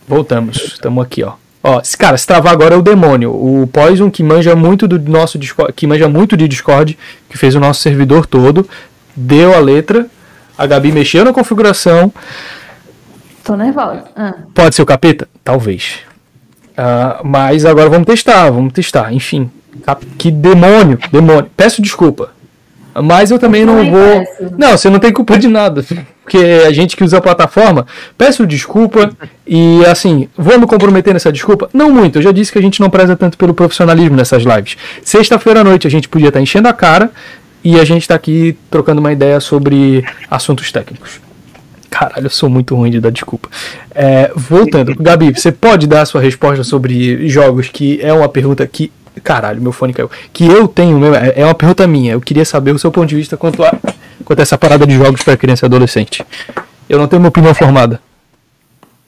Voltamos, estamos aqui, ó. Ó, cara, se travar agora é o demônio. O Poison, que manja muito do nosso Discord, que manja muito de Discord, que fez o nosso servidor todo, deu a letra. A Gabi mexeu na configuração. Tô nervosa. Ah. Pode ser o capeta? Talvez. Uh, mas agora vamos testar, vamos testar. Enfim, que demônio, demônio. Peço desculpa. Mas eu também eu não vou. Peço. Não, você não tem culpa de nada. [laughs] Porque a gente que usa a plataforma, peço desculpa. E assim, vou me comprometer nessa desculpa? Não muito. Eu já disse que a gente não preza tanto pelo profissionalismo nessas lives. Sexta-feira à noite a gente podia estar enchendo a cara e a gente está aqui trocando uma ideia sobre assuntos técnicos. Caralho, eu sou muito ruim de dar desculpa. É, voltando, [laughs] Gabi, você pode dar a sua resposta sobre jogos, que é uma pergunta que. Caralho, meu fone caiu. Que eu tenho mesmo, é, é uma pergunta minha. Eu queria saber o seu ponto de vista quanto a, quanto a essa parada de jogos para criança e adolescente. Eu não tenho uma opinião formada.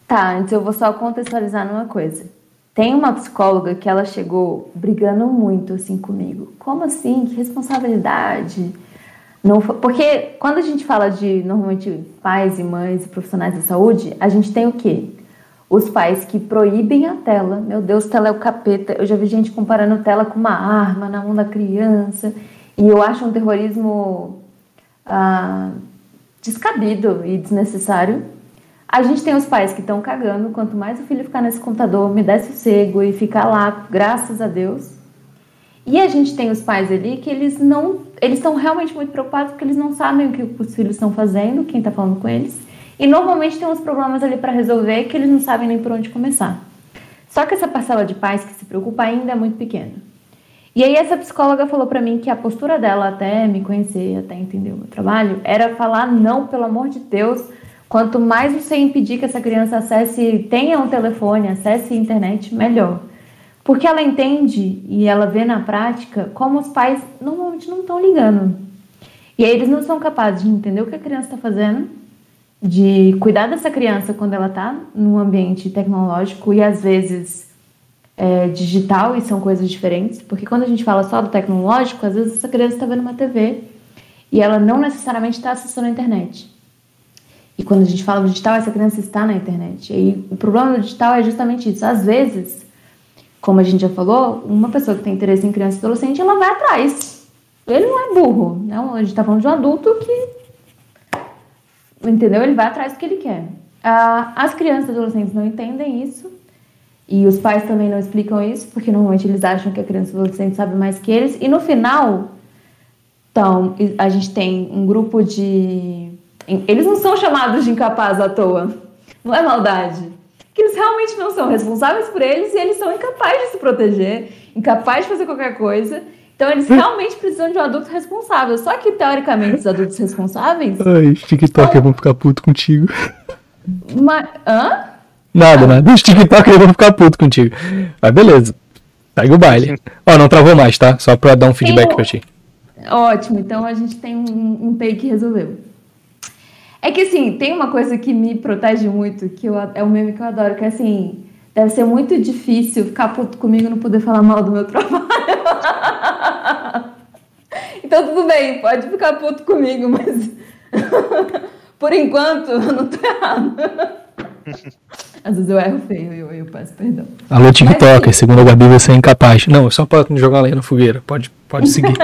Tá, antes eu vou só contextualizar numa coisa. Tem uma psicóloga que ela chegou brigando muito assim comigo. Como assim? Que responsabilidade? Não, porque quando a gente fala de normalmente pais e mães e profissionais de saúde, a gente tem o quê? Os pais que proíbem a tela. Meu Deus, tela é o capeta. Eu já vi gente comparando tela com uma arma na mão da criança. E eu acho um terrorismo ah, descabido e desnecessário. A gente tem os pais que estão cagando. Quanto mais o filho ficar nesse computador, me dá sossego e ficar lá, graças a Deus. E a gente tem os pais ali que eles não, eles estão realmente muito preocupados porque eles não sabem o que os filhos estão fazendo, quem está falando com eles. E normalmente tem uns problemas ali para resolver que eles não sabem nem por onde começar. Só que essa parcela de pais que se preocupa ainda é muito pequena. E aí essa psicóloga falou para mim que a postura dela até me conhecer, até entender o meu trabalho, era falar não, pelo amor de Deus, quanto mais você impedir que essa criança acesse, tenha um telefone, acesse a internet, melhor. Porque ela entende e ela vê na prática como os pais normalmente não estão ligando. E aí eles não são capazes de entender o que a criança está fazendo, de cuidar dessa criança quando ela está num ambiente tecnológico e às vezes é, digital e são coisas diferentes, porque quando a gente fala só do tecnológico, às vezes essa criança está vendo uma TV e ela não necessariamente está acessando a internet. E quando a gente fala do digital, essa criança está na internet. E o problema do digital é justamente isso. Às vezes, como a gente já falou, uma pessoa que tem interesse em criança e adolescente, ela vai atrás. Ele não é burro, não. A gente está falando de um adulto que, entendeu? Ele vai atrás do que ele quer. Ah, as crianças e adolescentes não entendem isso e os pais também não explicam isso, porque normalmente eles acham que a criança e adolescente sabe mais que eles. E no final, então, a gente tem um grupo de. Eles não são chamados de incapazes à toa. Não é maldade. Que eles realmente não são responsáveis por eles e eles são incapazes de se proteger, incapazes de fazer qualquer coisa. Então eles [laughs] hum. realmente precisam de um adulto responsável. Só que, teoricamente, os adultos responsáveis. Ai, TikTok, eu vou ficar puto contigo. Mas. Hã? Nada, nada. Os TikTokers vão ficar puto contigo. Mas beleza. Segue o baile. Ó, não travou mais, tá? Só pra dar um feedback um... pra ti. Ótimo, então a gente tem um, um take que resolveu. É que assim, tem uma coisa que me protege muito, que eu, é um meme que eu adoro, que é assim, deve ser muito difícil ficar puto comigo e não poder falar mal do meu [laughs] trabalho. então tudo bem, pode ficar puto comigo, mas [laughs] por enquanto eu não tô errado. [laughs] Às vezes eu erro feio e eu, eu peço perdão. Alô, TikToker, Mas, segundo a Gabi, você é incapaz. Não, só para jogar lenha na fogueira. Pode, pode seguir.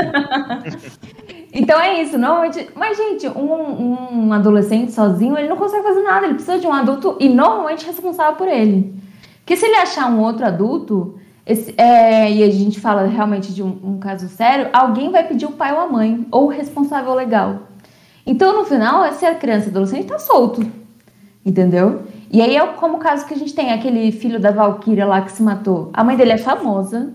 Então é isso, normalmente. Mas, gente, um, um adolescente sozinho, ele não consegue fazer nada. Ele precisa de um adulto e normalmente responsável por ele. Porque se ele achar um outro adulto, esse, é, e a gente fala realmente de um, um, caso sério, alguém vai pedir o pai ou a mãe, ou o responsável legal. Então, no final, essa criança adolescente está solto. Entendeu? E aí é como o caso que a gente tem, aquele filho da Valkyria lá que se matou. A mãe dele é famosa,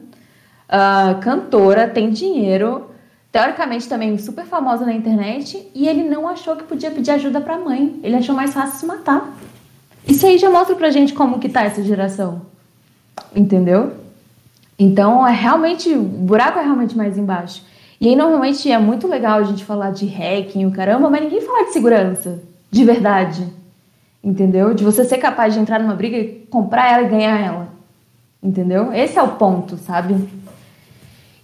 uh, cantora, tem dinheiro, teoricamente também super famosa na internet, e ele não achou que podia pedir ajuda pra mãe. Ele achou mais fácil se matar. Isso aí já mostra pra gente como que tá essa geração. Entendeu? Então é realmente. O buraco é realmente mais embaixo. E aí normalmente é muito legal a gente falar de hacking, o caramba, mas ninguém fala de segurança. De verdade entendeu? De você ser capaz de entrar numa briga e comprar ela e ganhar ela, entendeu? Esse é o ponto, sabe?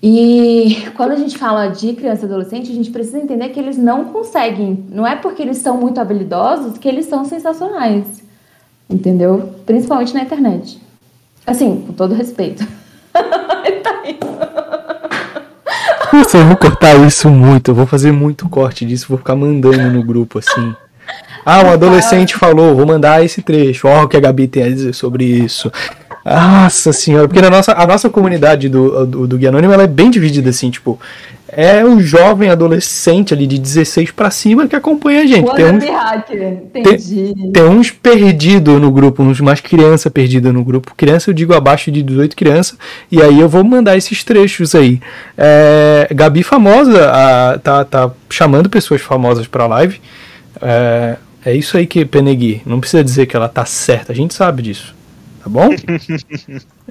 E quando a gente fala de criança e adolescente, a gente precisa entender que eles não conseguem. Não é porque eles são muito habilidosos que eles são sensacionais, entendeu? Principalmente na internet. Assim, com todo respeito. [laughs] tá Nossa, eu vou cortar isso muito, eu vou fazer muito corte disso, vou ficar mandando no grupo assim. Ah, um adolescente falou, vou mandar esse trecho. Ó, o que a Gabi tem a dizer sobre isso. Nossa senhora, porque na nossa, a nossa comunidade do, do, do Guia Anônimo ela é bem dividida assim, tipo, é um jovem adolescente ali de 16 para cima que acompanha a gente. Tem uns, tem, tem, uns perdidos no grupo, uns mais criança perdida no grupo. Criança eu digo abaixo de 18 crianças, e aí eu vou mandar esses trechos aí. É, Gabi famosa a, tá, tá chamando pessoas famosas para live. É, é isso aí que Penegui. Não precisa dizer que ela tá certa, a gente sabe disso. Tá bom?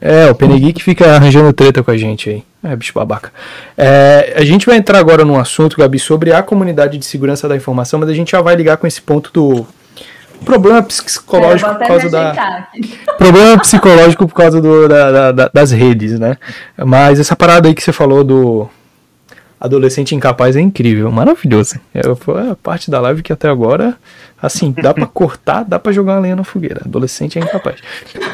é, o Penegui que fica arranjando treta com a gente aí. É, bicho babaca. É, a gente vai entrar agora num assunto, Gabi, sobre a comunidade de segurança da informação, mas a gente já vai ligar com esse ponto do problema psicológico por causa da. [laughs] Problema psicológico por causa do, da, da, das redes, né? Mas essa parada aí que você falou do adolescente incapaz é incrível, maravilhoso. É, foi a parte da live que até agora, assim, dá para cortar, dá para jogar uma lenha na fogueira. Adolescente é incapaz.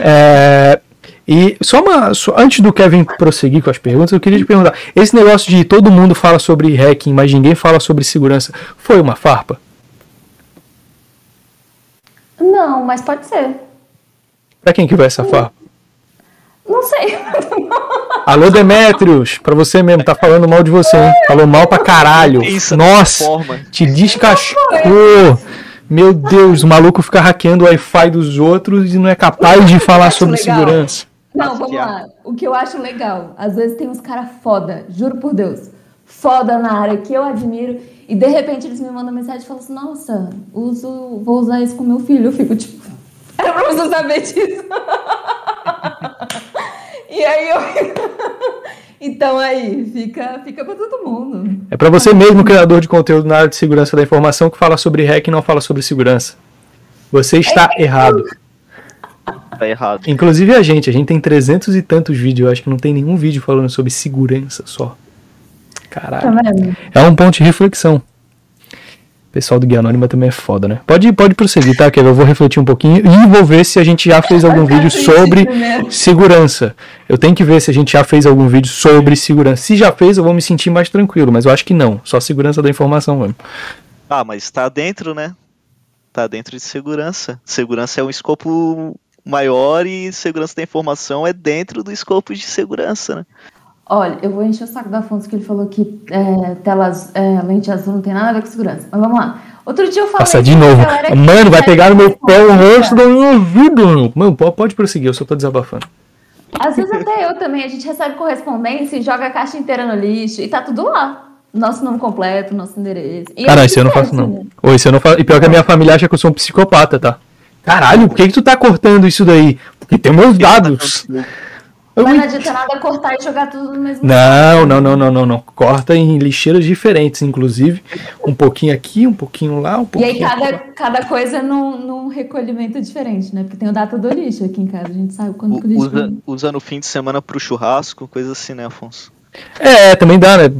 É, e só uma. Só, antes do Kevin prosseguir com as perguntas, eu queria te perguntar: esse negócio de todo mundo fala sobre hacking, mas ninguém fala sobre segurança, foi uma farpa? Não, mas pode ser. Pra quem que vai essa farpa? Não sei. Alô, Demetrios, pra você mesmo, tá falando mal de você, hein? Falou mal pra caralho. Nossa, te descascou. Meu Deus, o maluco fica hackeando o Wi-Fi dos outros e não é capaz de falar sobre legal. segurança. Não, vamos lá. O que eu acho legal, às vezes tem uns caras foda, juro por Deus, foda na área que eu admiro, e de repente eles me mandam mensagem e falam assim: Nossa, uso, vou usar isso com meu filho. Eu fico tipo, era pra você saber disso. [laughs] e aí eu. [laughs] Então aí, fica, fica para todo mundo. É para você mesmo, criador de conteúdo na área de segurança da informação, que fala sobre hack e não fala sobre segurança. Você está é errado. Tá errado. Inclusive a gente, a gente tem trezentos e tantos vídeos, eu acho que não tem nenhum vídeo falando sobre segurança só. Caralho. Tá é um ponto de reflexão. O pessoal do Guia Anônima também é foda, né? Pode, pode prosseguir, tá? Que eu vou refletir um pouquinho e vou ver se a gente já fez algum vídeo sobre segurança. Eu tenho que ver se a gente já fez algum vídeo sobre segurança. Se já fez, eu vou me sentir mais tranquilo, mas eu acho que não. Só segurança da informação mesmo. Ah, mas tá dentro, né? Tá dentro de segurança. Segurança é um escopo maior e segurança da informação é dentro do escopo de segurança, né? Olha, eu vou encher o saco do Afonso que ele falou que é, telas, é, lente azul não tem nada a ver com segurança. Mas vamos lá. Outro dia eu falei. Nossa, de novo. Mano, vai pegar no meu pé o rosto do meu ouvido. Mano, pode prosseguir, eu só tô desabafando. Às vezes até eu também. A gente recebe correspondência e joga a caixa inteira no lixo e tá tudo lá. Nosso nome completo, nosso endereço. Caralho, isso eu não faço, não. Né? Ou isso eu não faço. E pior que a minha família acha que eu sou um psicopata, tá? Caralho, por que, que tu tá cortando isso daí? Porque tem meus dados. Mas não adianta nada cortar e jogar tudo no mesmo Não, não, não, não, não, não. Corta em lixeiras diferentes, inclusive. Um pouquinho aqui, um pouquinho lá, um pouquinho. E aí cada, cada coisa num, num recolhimento diferente, né? Porque tem o data do lixo aqui em casa, a gente sabe quando o lixo. Usa, usa no fim de semana pro churrasco, coisa assim, né, Afonso? É, também dá, né?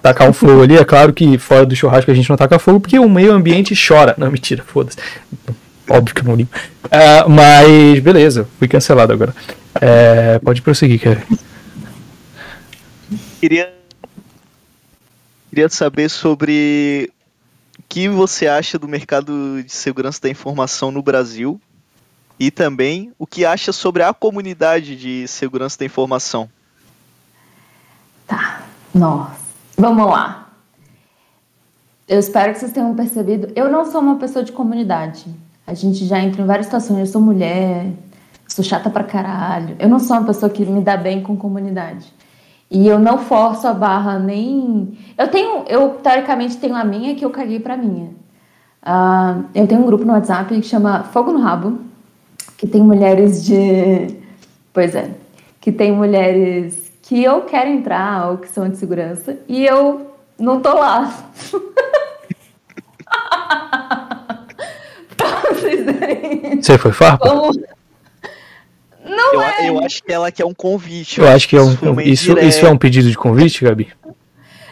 tacar um fogo ali. É claro que fora do churrasco a gente não taca fogo porque o meio ambiente chora. Não, mentira, foda-se. Óbvio que eu não ligo. Uh, mas, beleza, fui cancelado agora. Uh, pode prosseguir, Kevin. Queria, queria saber sobre o que você acha do mercado de segurança da informação no Brasil e também o que acha sobre a comunidade de segurança da informação. Tá, nossa, vamos lá. Eu espero que vocês tenham percebido. Eu não sou uma pessoa de comunidade. A gente já entra em várias situações. Eu sou mulher, sou chata pra caralho. Eu não sou uma pessoa que me dá bem com comunidade. E eu não forço a barra nem. Eu tenho, eu teoricamente tenho a minha que eu caguei pra minha. Uh, eu tenho um grupo no WhatsApp que chama Fogo no Rabo, que tem mulheres de. Pois é, que tem mulheres que eu quero entrar ou que são de segurança e eu não tô lá. [laughs] Você foi farpa? Como... Não eu, é. eu acho que ela quer um convite. Eu, eu acho que é um, isso, isso é um pedido de convite, Gabi?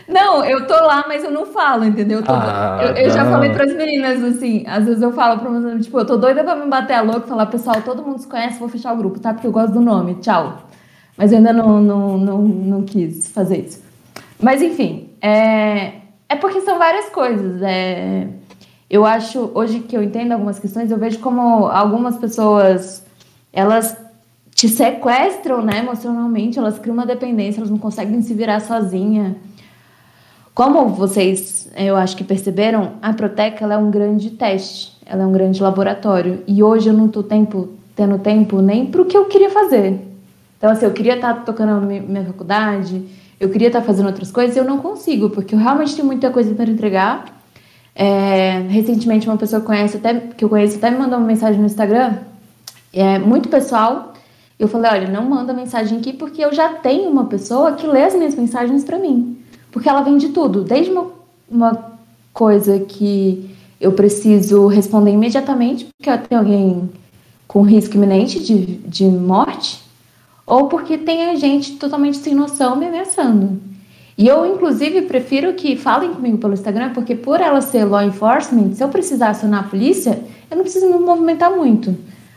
Não, eu tô lá, mas eu não falo, entendeu? Eu, tô, ah, eu, eu já falei pras meninas, assim, às vezes eu falo pra meninas, tipo, eu tô doida pra me bater a louca e falar, pessoal, todo mundo se conhece, vou fechar o grupo, tá? Porque eu gosto do nome, tchau. Mas eu ainda não, não, não, não quis fazer isso. Mas, enfim, é, é porque são várias coisas. É, eu acho, hoje que eu entendo algumas questões, eu vejo como algumas pessoas, elas te sequestram, né, emocionalmente, elas criam uma dependência, elas não conseguem se virar sozinha. Como vocês, eu acho que perceberam, a Protec ela é um grande teste, ela é um grande laboratório. E hoje eu não estou tempo, tendo tempo nem para o que eu queria fazer. Então, assim, eu queria estar tá tocando minha faculdade, eu queria estar tá fazendo outras coisas, e eu não consigo, porque eu realmente tenho muita coisa para entregar é, recentemente, uma pessoa que, conhece até, que eu conheço até me mandou uma mensagem no Instagram, é muito pessoal. Eu falei: olha, não manda mensagem aqui porque eu já tenho uma pessoa que lê as minhas mensagens para mim. Porque ela vem de tudo, desde uma, uma coisa que eu preciso responder imediatamente, porque tem alguém com risco iminente de, de morte, ou porque tem gente totalmente sem noção me ameaçando. E eu, inclusive, prefiro que falem comigo pelo Instagram, porque por ela ser law enforcement, se eu precisar acionar a polícia, eu não preciso me movimentar muito.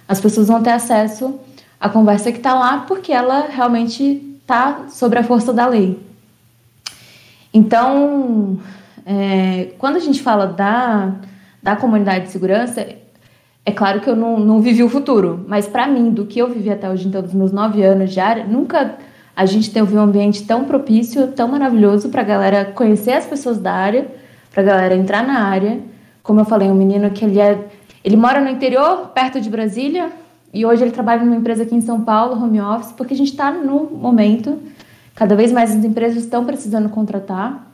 As pessoas vão ter acesso à conversa que está lá, porque ela realmente está sobre a força da lei. Então, é, quando a gente fala da, da comunidade de segurança, é claro que eu não, não vivi o futuro, mas para mim, do que eu vivi até hoje, então, dos meus nove anos de área, nunca a gente teve um ambiente tão propício, tão maravilhoso para a galera conhecer as pessoas da área, para a galera entrar na área. Como eu falei, um menino que ele é, ele mora no interior, perto de Brasília, e hoje ele trabalha numa empresa aqui em São Paulo, home office, porque a gente está no momento, cada vez mais as empresas estão precisando contratar.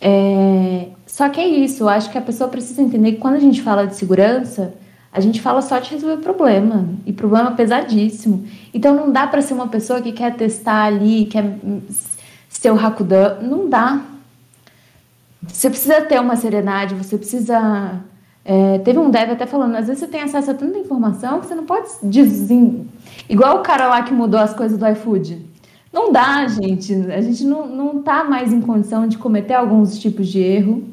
É, só que é isso, eu acho que a pessoa precisa entender que quando a gente fala de segurança, a gente fala só de resolver problema, e problema pesadíssimo. Então não dá para ser uma pessoa que quer testar ali, quer ser o Hakudan, não dá. Você precisa ter uma serenidade, você precisa. É, teve um dev até falando, às vezes você tem acesso a tanta informação que você não pode dizer. Igual o cara lá que mudou as coisas do iFood. Não dá, gente. A gente não, não tá mais em condição de cometer alguns tipos de erro.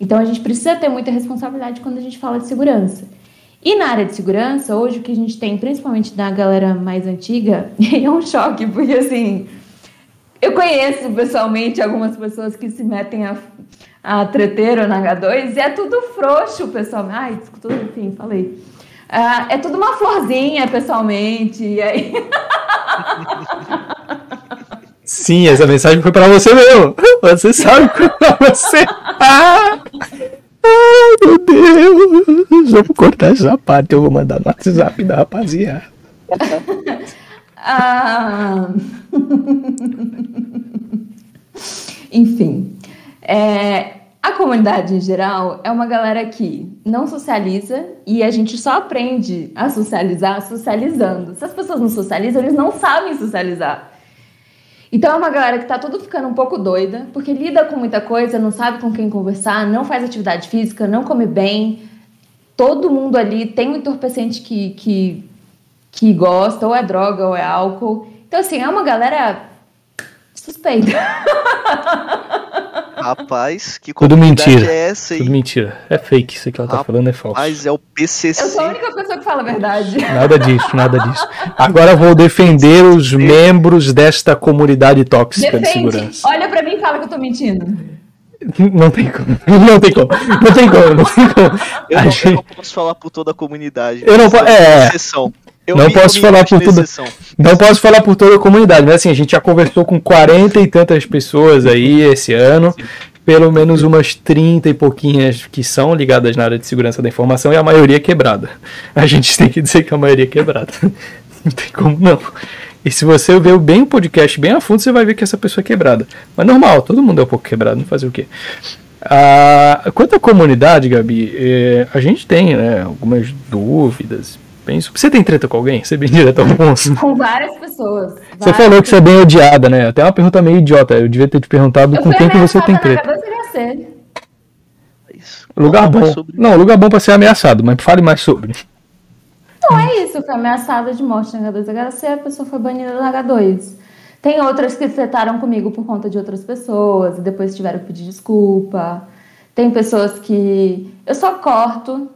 Então a gente precisa ter muita responsabilidade quando a gente fala de segurança. E na área de segurança, hoje o que a gente tem, principalmente da galera mais antiga, [laughs] é um choque, porque assim, eu conheço pessoalmente algumas pessoas que se metem a, a treteiro na H2 e é tudo frouxo, pessoal. Ai, tudo, enfim, falei. Ah, é tudo uma florzinha, pessoalmente. E aí. [laughs] Sim, essa mensagem foi para você mesmo. Você sabe que foi pra você. Ah! Ai, meu Deus. Vamos cortar essa parte. Eu vou mandar no WhatsApp da rapaziada. [laughs] ah... [laughs] Enfim. É, a comunidade em geral é uma galera que não socializa e a gente só aprende a socializar socializando. Se as pessoas não socializam, eles não sabem socializar. Então é uma galera que tá tudo ficando um pouco doida, porque lida com muita coisa, não sabe com quem conversar, não faz atividade física, não come bem. Todo mundo ali tem um entorpecente que, que, que gosta, ou é droga, ou é álcool. Então, assim, é uma galera suspeita. [laughs] Rapaz, que Tudo mentira. é essa aí? Tudo mentira. É fake, isso que ela tá Rapaz, falando é falso. Mas é o PCC. Eu sou a única pessoa que fala a verdade. Nada disso, nada disso. Agora vou defender os membros desta comunidade tóxica Defende. de segurança. Olha pra mim e fala que eu tô mentindo. Não tem como. Não tem como. Não tem como. Não tem como. Eu, não, gente... eu não posso falar por toda a comunidade. Eu não posso. É. Exceção. Eu não posso falar por tudo. Não posso falar por toda a comunidade, mas assim, a gente já conversou com 40 e tantas pessoas aí esse ano. Pelo menos umas 30 e pouquinhas que são ligadas na área de segurança da informação e a maioria é quebrada. A gente tem que dizer que a maioria é quebrada. [laughs] Não tem como não. E se você ver bem o podcast bem a fundo, você vai ver que essa pessoa é quebrada. Mas normal, todo mundo é um pouco quebrado, não fazer o quê? Ah, quanto à comunidade, Gabi, eh, a gente tem né, algumas dúvidas, penso. Você tem treta com alguém? Você é bem direto ao ponto. [laughs] Com várias pessoas. Várias você falou que você é bem odiada, né? Até uma pergunta meio idiota. Eu devia ter te perguntado eu com quem que você tem treta. Lugar bom. Sobre... Não, lugar bom para ser ameaçado, mas fale mais sobre. Não é isso, foi ameaçada de morte na H2HC, a pessoa foi banida da H2. Tem outras que tretaram comigo por conta de outras pessoas e depois tiveram que pedir desculpa. Tem pessoas que eu só corto.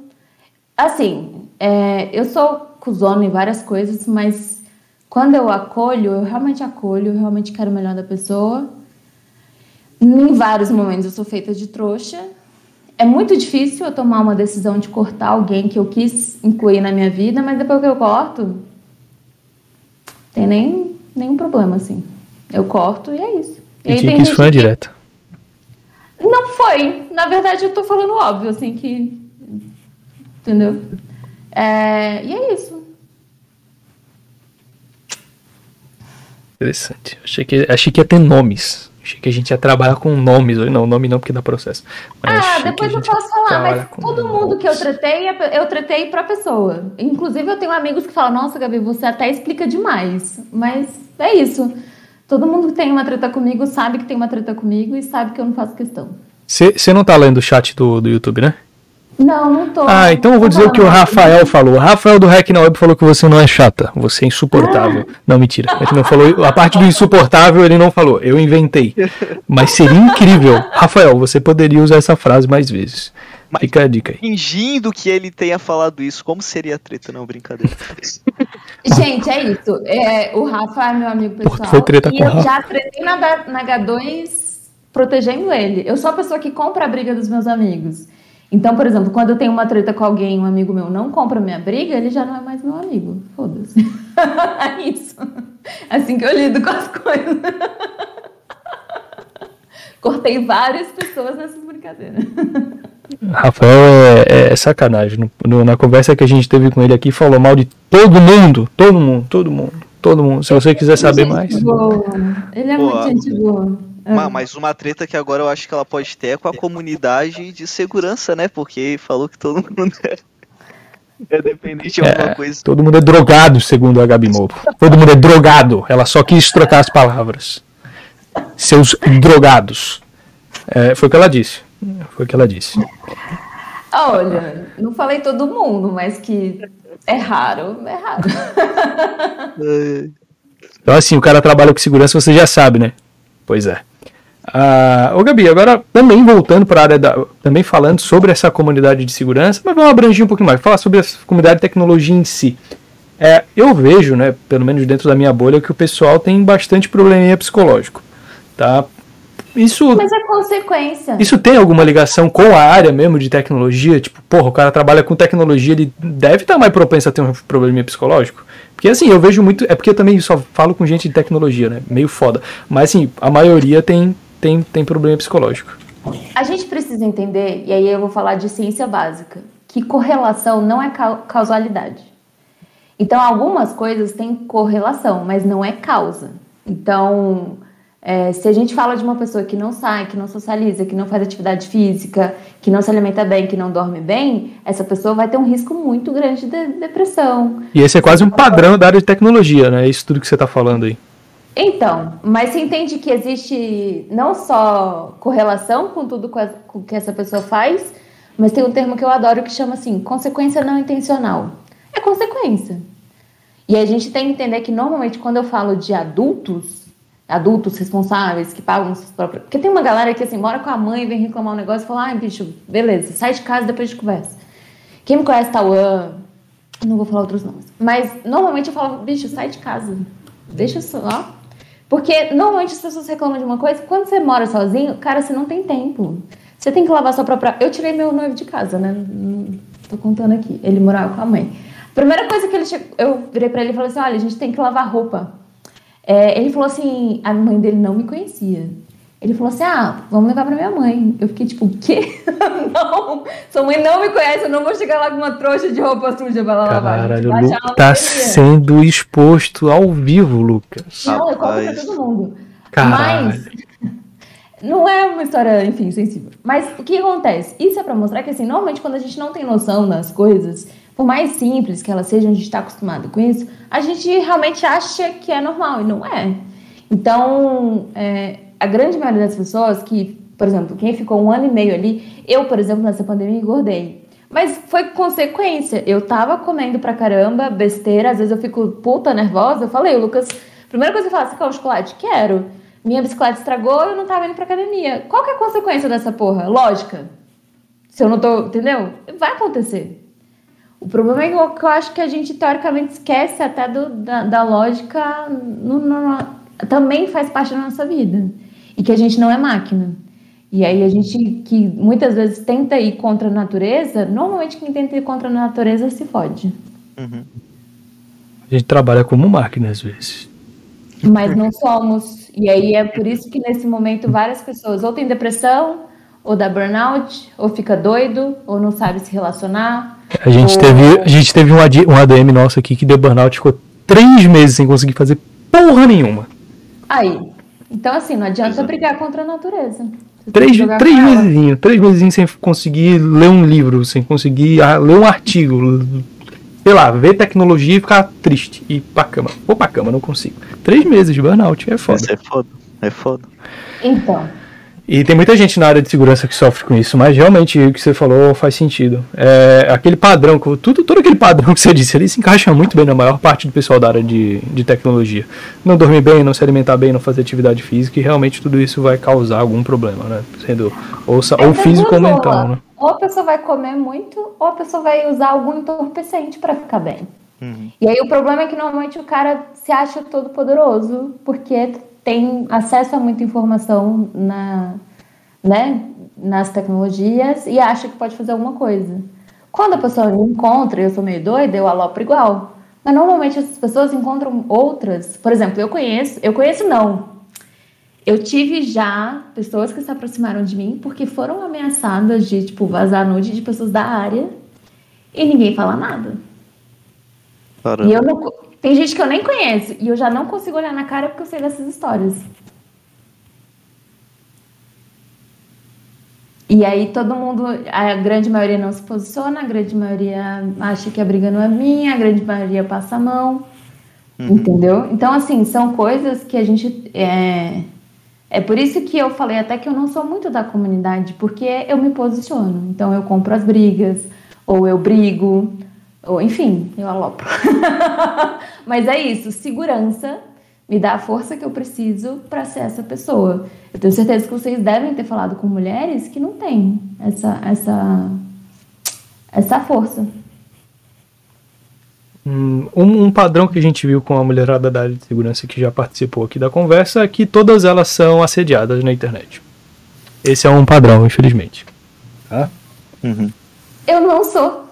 Assim, é, eu sou cuzona em várias coisas, mas quando eu acolho, eu realmente acolho, eu realmente quero o melhor da pessoa. Em vários momentos eu sou feita de trouxa. É muito difícil eu tomar uma decisão de cortar alguém que eu quis incluir na minha vida, mas depois que eu corto, tem nem nenhum problema assim. Eu corto e é isso. E, e que isso foi direto. Não foi. Na verdade, eu tô falando óbvio, assim, que. Entendeu? É, e é isso. Interessante. Achei que, achei que ia ter nomes. Achei que a gente ia trabalhar com nomes. Não, nome não, porque dá processo. Mas ah, depois eu posso falar, mas todo mundo que eu tretei, eu tretei pra pessoa. Inclusive, eu tenho amigos que falam, nossa, Gabi, você até explica demais. Mas é isso. Todo mundo que tem uma treta comigo sabe que tem uma treta comigo e sabe que eu não faço questão. Você não tá lendo o chat do, do YouTube, né? Não, não tô. Ah, então eu vou dizer o que o Rafael falou. O Rafael do Hack na Web falou que você não é chata, você é insuportável. Ah. Não, mentira. Ele não falou. A parte do insuportável ele não falou. Eu inventei. Mas seria incrível. Rafael, você poderia usar essa frase mais vezes. Mas Fica a dica aí. Fingindo que ele tenha falado isso, como seria a treta? Não, brincadeira. [laughs] Gente, é isso. É, o Rafa é meu amigo pessoal. Foi treta e com eu Rafa. já tretei na, na H2 protegendo ele. Eu sou a pessoa que compra a briga dos meus amigos. Então, por exemplo, quando eu tenho uma treta com alguém, um amigo meu não compra minha briga, ele já não é mais meu amigo. Foda-se. [laughs] é isso. É assim que eu lido com as coisas. [laughs] Cortei várias pessoas nessas brincadeiras. Rafael é, é sacanagem. No, no, na conversa que a gente teve com ele aqui, falou mal de todo mundo. Todo mundo, todo mundo, todo mundo. Se você quiser saber mais. Boa. Ele é muito gente boa. Mas, mas uma treta que agora eu acho que ela pode ter é com a comunidade de segurança, né? Porque falou que todo mundo é, é dependente de alguma é, coisa. Todo mundo é drogado, segundo a Gabi Moura. Todo mundo é drogado. Ela só quis trocar as palavras. Seus drogados. É, foi o que ela disse. Foi o que ela disse. Olha, não falei todo mundo, mas que é raro, é raro. Então, assim, o cara trabalha com segurança, você já sabe, né? Pois é. Ah, ô Gabi, agora também voltando para a área da. Também falando sobre essa comunidade de segurança, mas vamos abranger um pouquinho mais, falar sobre a comunidade de tecnologia em si. É, eu vejo, né, pelo menos dentro da minha bolha, que o pessoal tem bastante probleminha psicológico. Tá? Isso, Mas é consequência. Isso tem alguma ligação com a área mesmo de tecnologia? Tipo, porra, o cara trabalha com tecnologia, ele deve estar mais propenso a ter um probleminha psicológico? Porque assim, eu vejo muito. É porque eu também só falo com gente de tecnologia, né? Meio foda. Mas assim, a maioria tem, tem, tem problema psicológico. A gente precisa entender, e aí eu vou falar de ciência básica, que correlação não é causalidade. Então, algumas coisas têm correlação, mas não é causa. Então, é, se a gente fala de uma pessoa que não sai, que não socializa, que não faz atividade física, que não se alimenta bem, que não dorme bem, essa pessoa vai ter um risco muito grande de depressão. E esse é quase um padrão da área de tecnologia, né? Isso tudo que você está falando aí. Então, mas você entende que existe não só correlação com tudo com que essa pessoa faz, mas tem um termo que eu adoro que chama assim, consequência não intencional. É consequência. E a gente tem que entender que normalmente quando eu falo de adultos, adultos responsáveis que pagam suas próprias. Porque tem uma galera que assim, mora com a mãe, vem reclamar um negócio e fala: ai, bicho, beleza, sai de casa depois de conversa. Quem me conhece, Tauan, não vou falar outros nomes. Mas normalmente eu falo: bicho, sai de casa, deixa só. Porque normalmente as pessoas reclamam de uma coisa, quando você mora sozinho, cara, você não tem tempo. Você tem que lavar sua própria. Eu tirei meu noivo de casa, né? Tô contando aqui. Ele morava com a mãe. Primeira coisa que ele chegou, eu virei para ele e falei assim: olha, a gente tem que lavar roupa. É, ele falou assim: a mãe dele não me conhecia. Ele falou assim: ah, vamos levar pra minha mãe. Eu fiquei tipo: o quê? [laughs] não, sua mãe não me conhece, eu não vou chegar lá com uma trouxa de roupa suja pra ela lavar. Caralho, o Lucas tá sendo exposto ao vivo, Lucas. Não, eu conto pra todo mundo. Caralho. Mas. [laughs] Não é uma história, enfim, sensível. Mas o que acontece? Isso é pra mostrar que, assim, normalmente quando a gente não tem noção das coisas, por mais simples que elas sejam, a gente está acostumado com isso, a gente realmente acha que é normal e não é. Então, é, a grande maioria das pessoas que, por exemplo, quem ficou um ano e meio ali, eu, por exemplo, nessa pandemia engordei. Mas foi consequência. Eu tava comendo pra caramba, besteira, às vezes eu fico puta nervosa. Eu falei, Lucas, primeira coisa que eu falo, você quer um chocolate? Quero. Minha bicicleta estragou, eu não tava indo pra academia. Qual que é a consequência dessa porra? Lógica. Se eu não tô, entendeu? Vai acontecer. O problema é que eu, acho que a gente teoricamente esquece até do, da, da lógica, no, no, também faz parte da nossa vida. E que a gente não é máquina. E aí a gente que muitas vezes tenta ir contra a natureza, normalmente quem tenta ir contra a natureza se fode. Uhum. A gente trabalha como máquina às vezes. Mas não somos. E aí é por isso que nesse momento várias pessoas ou têm depressão, ou dá burnout, ou fica doido, ou não sabe se relacionar, a gente, teve, a gente teve um, AD, um ADM nosso aqui que deu burnout, ficou três meses sem conseguir fazer porra nenhuma. Aí. Então, assim, não adianta Exato. brigar contra a natureza. Você três três meses, três meses sem conseguir ler um livro, sem conseguir ah, ler um artigo, sei lá, ver tecnologia e ficar triste. E ir pra cama. Vou pra cama, não consigo. Três meses de burnout, é foda. Isso é foda, é foda. Então, e tem muita gente na área de segurança que sofre com isso, mas realmente o que você falou faz sentido. É, aquele padrão, tudo, todo aquele padrão que você disse ali se encaixa muito bem na maior parte do pessoal da área de, de tecnologia. Não dormir bem, não se alimentar bem, não fazer atividade física, e realmente tudo isso vai causar algum problema, né? Sendo ou, ou é físico ou mental, né? Ou a pessoa vai comer muito, ou a pessoa vai usar algum entorpecente para ficar bem. Uhum. E aí o problema é que normalmente o cara se acha todo poderoso, porque tem acesso a muita informação na, né, nas tecnologias e acha que pode fazer alguma coisa. Quando a pessoa me encontra eu sou meio doida, eu alopro igual. Mas normalmente essas pessoas encontram outras. Por exemplo, eu conheço, eu conheço não. Eu tive já pessoas que se aproximaram de mim porque foram ameaçadas de, tipo, vazar nude de pessoas da área e ninguém fala nada. Caramba. E eu não, tem gente que eu nem conheço e eu já não consigo olhar na cara porque eu sei dessas histórias. E aí todo mundo, a grande maioria não se posiciona, a grande maioria acha que a briga não é minha, a grande maioria passa a mão, uhum. entendeu? Então, assim, são coisas que a gente. É, é por isso que eu falei até que eu não sou muito da comunidade, porque eu me posiciono. Então, eu compro as brigas, ou eu brigo, ou enfim, eu alopro. [laughs] Mas é isso, segurança me dá a força que eu preciso para ser essa pessoa. Eu tenho certeza que vocês devem ter falado com mulheres que não têm essa essa essa força. Um, um padrão que a gente viu com a mulherada da área de segurança que já participou aqui da conversa é que todas elas são assediadas na internet. Esse é um padrão, infelizmente. Tá? Uhum. Eu não sou.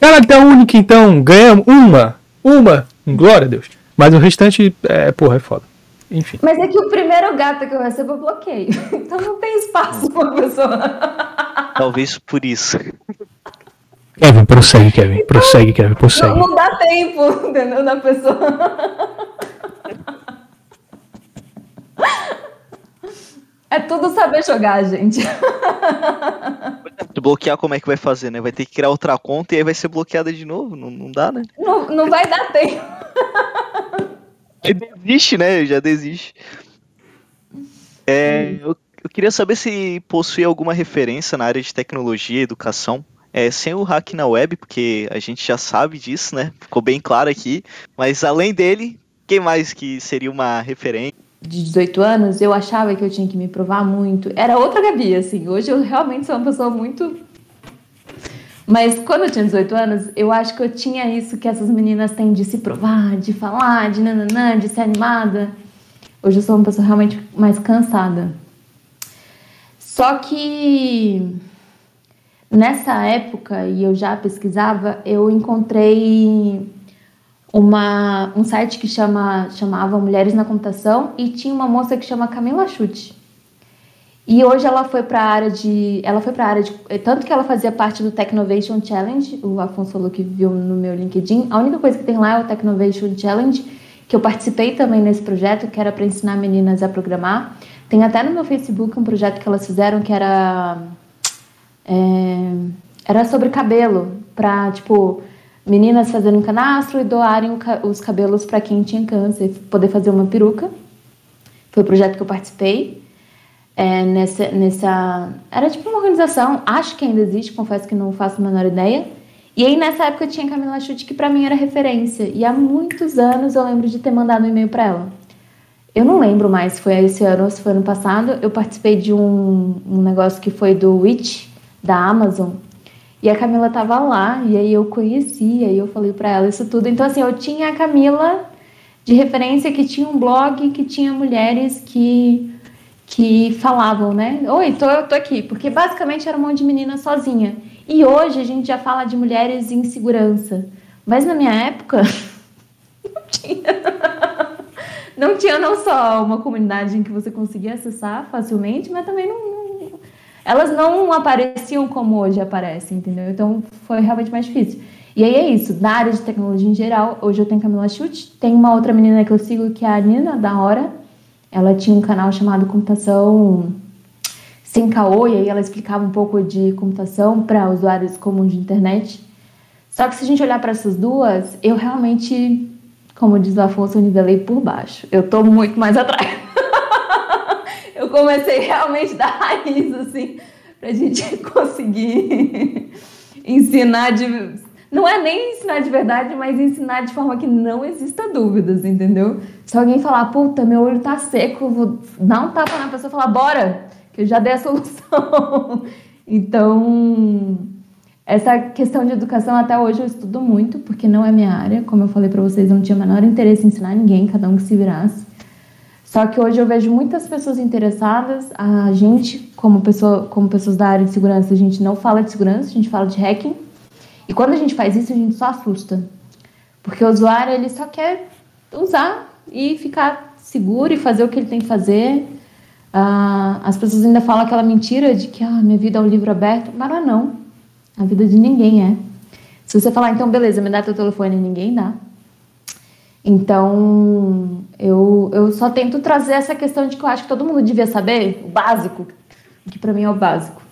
Ela é a única, então. Ganhamos uma. Uma Glória a Deus. Mas o restante, é, porra, é foda. Enfim. Mas é que o primeiro gato que eu recebo eu bloqueio. [laughs] Então não tem espaço pra uma pessoa. Talvez por isso. Kevin, prossegue, Kevin. Então, prossegue, Kevin, prossegue. Não, não dá tempo, entendeu? Da pessoa. [laughs] É tudo saber jogar, gente. [laughs] Bloquear, como é que vai fazer, né? Vai ter que criar outra conta e aí vai ser bloqueada de novo. Não, não dá, né? Não, não vai dar tempo. Aí desiste, né? Já desiste. É, eu, eu, queria saber se possui alguma referência na área de tecnologia e educação. É, sem o hack na web, porque a gente já sabe disso, né? Ficou bem claro aqui. Mas além dele, quem mais que seria uma referência? De 18 anos, eu achava que eu tinha que me provar muito. Era outra Gabi, assim. Hoje eu realmente sou uma pessoa muito. Mas quando eu tinha 18 anos, eu acho que eu tinha isso que essas meninas têm de se provar, de falar, de nananã, de ser animada. Hoje eu sou uma pessoa realmente mais cansada. Só que nessa época, e eu já pesquisava, eu encontrei uma, um site que chama, chamava Mulheres na Computação e tinha uma moça que chama Camila Chute. E hoje ela foi para a área de, ela foi para área de, tanto que ela fazia parte do Technovation Challenge, o Afonso falou que viu no meu LinkedIn. A única coisa que tem lá é o Technovation Challenge, que eu participei também nesse projeto, que era para ensinar meninas a programar. Tem até no meu Facebook um projeto que elas fizeram que era é, era sobre cabelo, para tipo meninas fazendo um canastro e doarem os cabelos para quem tinha câncer, poder fazer uma peruca. Foi o projeto que eu participei. É, nessa, nessa. Era tipo uma organização, acho que ainda existe, confesso que não faço a menor ideia. E aí nessa época tinha Camila Chute, que para mim era referência. E há muitos anos eu lembro de ter mandado um e-mail para ela. Eu não lembro mais se foi esse ano ou se foi ano passado. Eu participei de um, um negócio que foi do Witch, da Amazon, e a Camila tava lá, e aí eu conhecia, e eu falei para ela isso tudo. Então, assim, eu tinha a Camila de referência que tinha um blog que tinha mulheres que, que falavam, né? Oi, tô, tô aqui. Porque basicamente era um monte de menina sozinha. E hoje a gente já fala de mulheres em segurança. Mas na minha época, [laughs] não tinha. Não tinha não só uma comunidade em que você conseguia acessar facilmente, mas também não, elas não apareciam como hoje aparecem, entendeu? Então foi realmente mais difícil. E aí é isso, na área de tecnologia em geral, hoje eu tenho Camila Chute, tem uma outra menina que eu sigo que é a Nina, da Hora. Ela tinha um canal chamado Computação Sem Caô, e aí ela explicava um pouco de computação para usuários comuns de internet. Só que se a gente olhar para essas duas, eu realmente, como diz o Afonso, eu nivelei por baixo. Eu tô muito mais [laughs] atrás comecei realmente [laughs] da raiz, assim, pra gente [laughs] conseguir ensinar de. Não é nem ensinar de verdade, mas ensinar de forma que não exista dúvidas, entendeu? Se alguém falar, puta, meu olho tá seco, vou dar um tapa na pessoa e falar, bora, que eu já dei a [laughs] solução. então, essa questão de educação até hoje eu estudo muito, porque não é minha área. Como eu falei para vocês, eu não tinha o menor interesse em ensinar ninguém, cada um que se virasse. Só que hoje eu vejo muitas pessoas interessadas. A gente, como, pessoa, como pessoas da área de segurança, a gente não fala de segurança, a gente fala de hacking. E quando a gente faz isso, a gente só assusta. Porque o usuário ele só quer usar e ficar seguro e fazer o que ele tem que fazer. Ah, as pessoas ainda falam aquela mentira de que ah, minha vida é um livro aberto, mas não é não. A vida de ninguém é. Se você falar, então, beleza, me dá teu telefone, ninguém dá. Então, eu, eu só tento trazer essa questão de que eu acho que todo mundo devia saber, o básico, que para mim é o básico.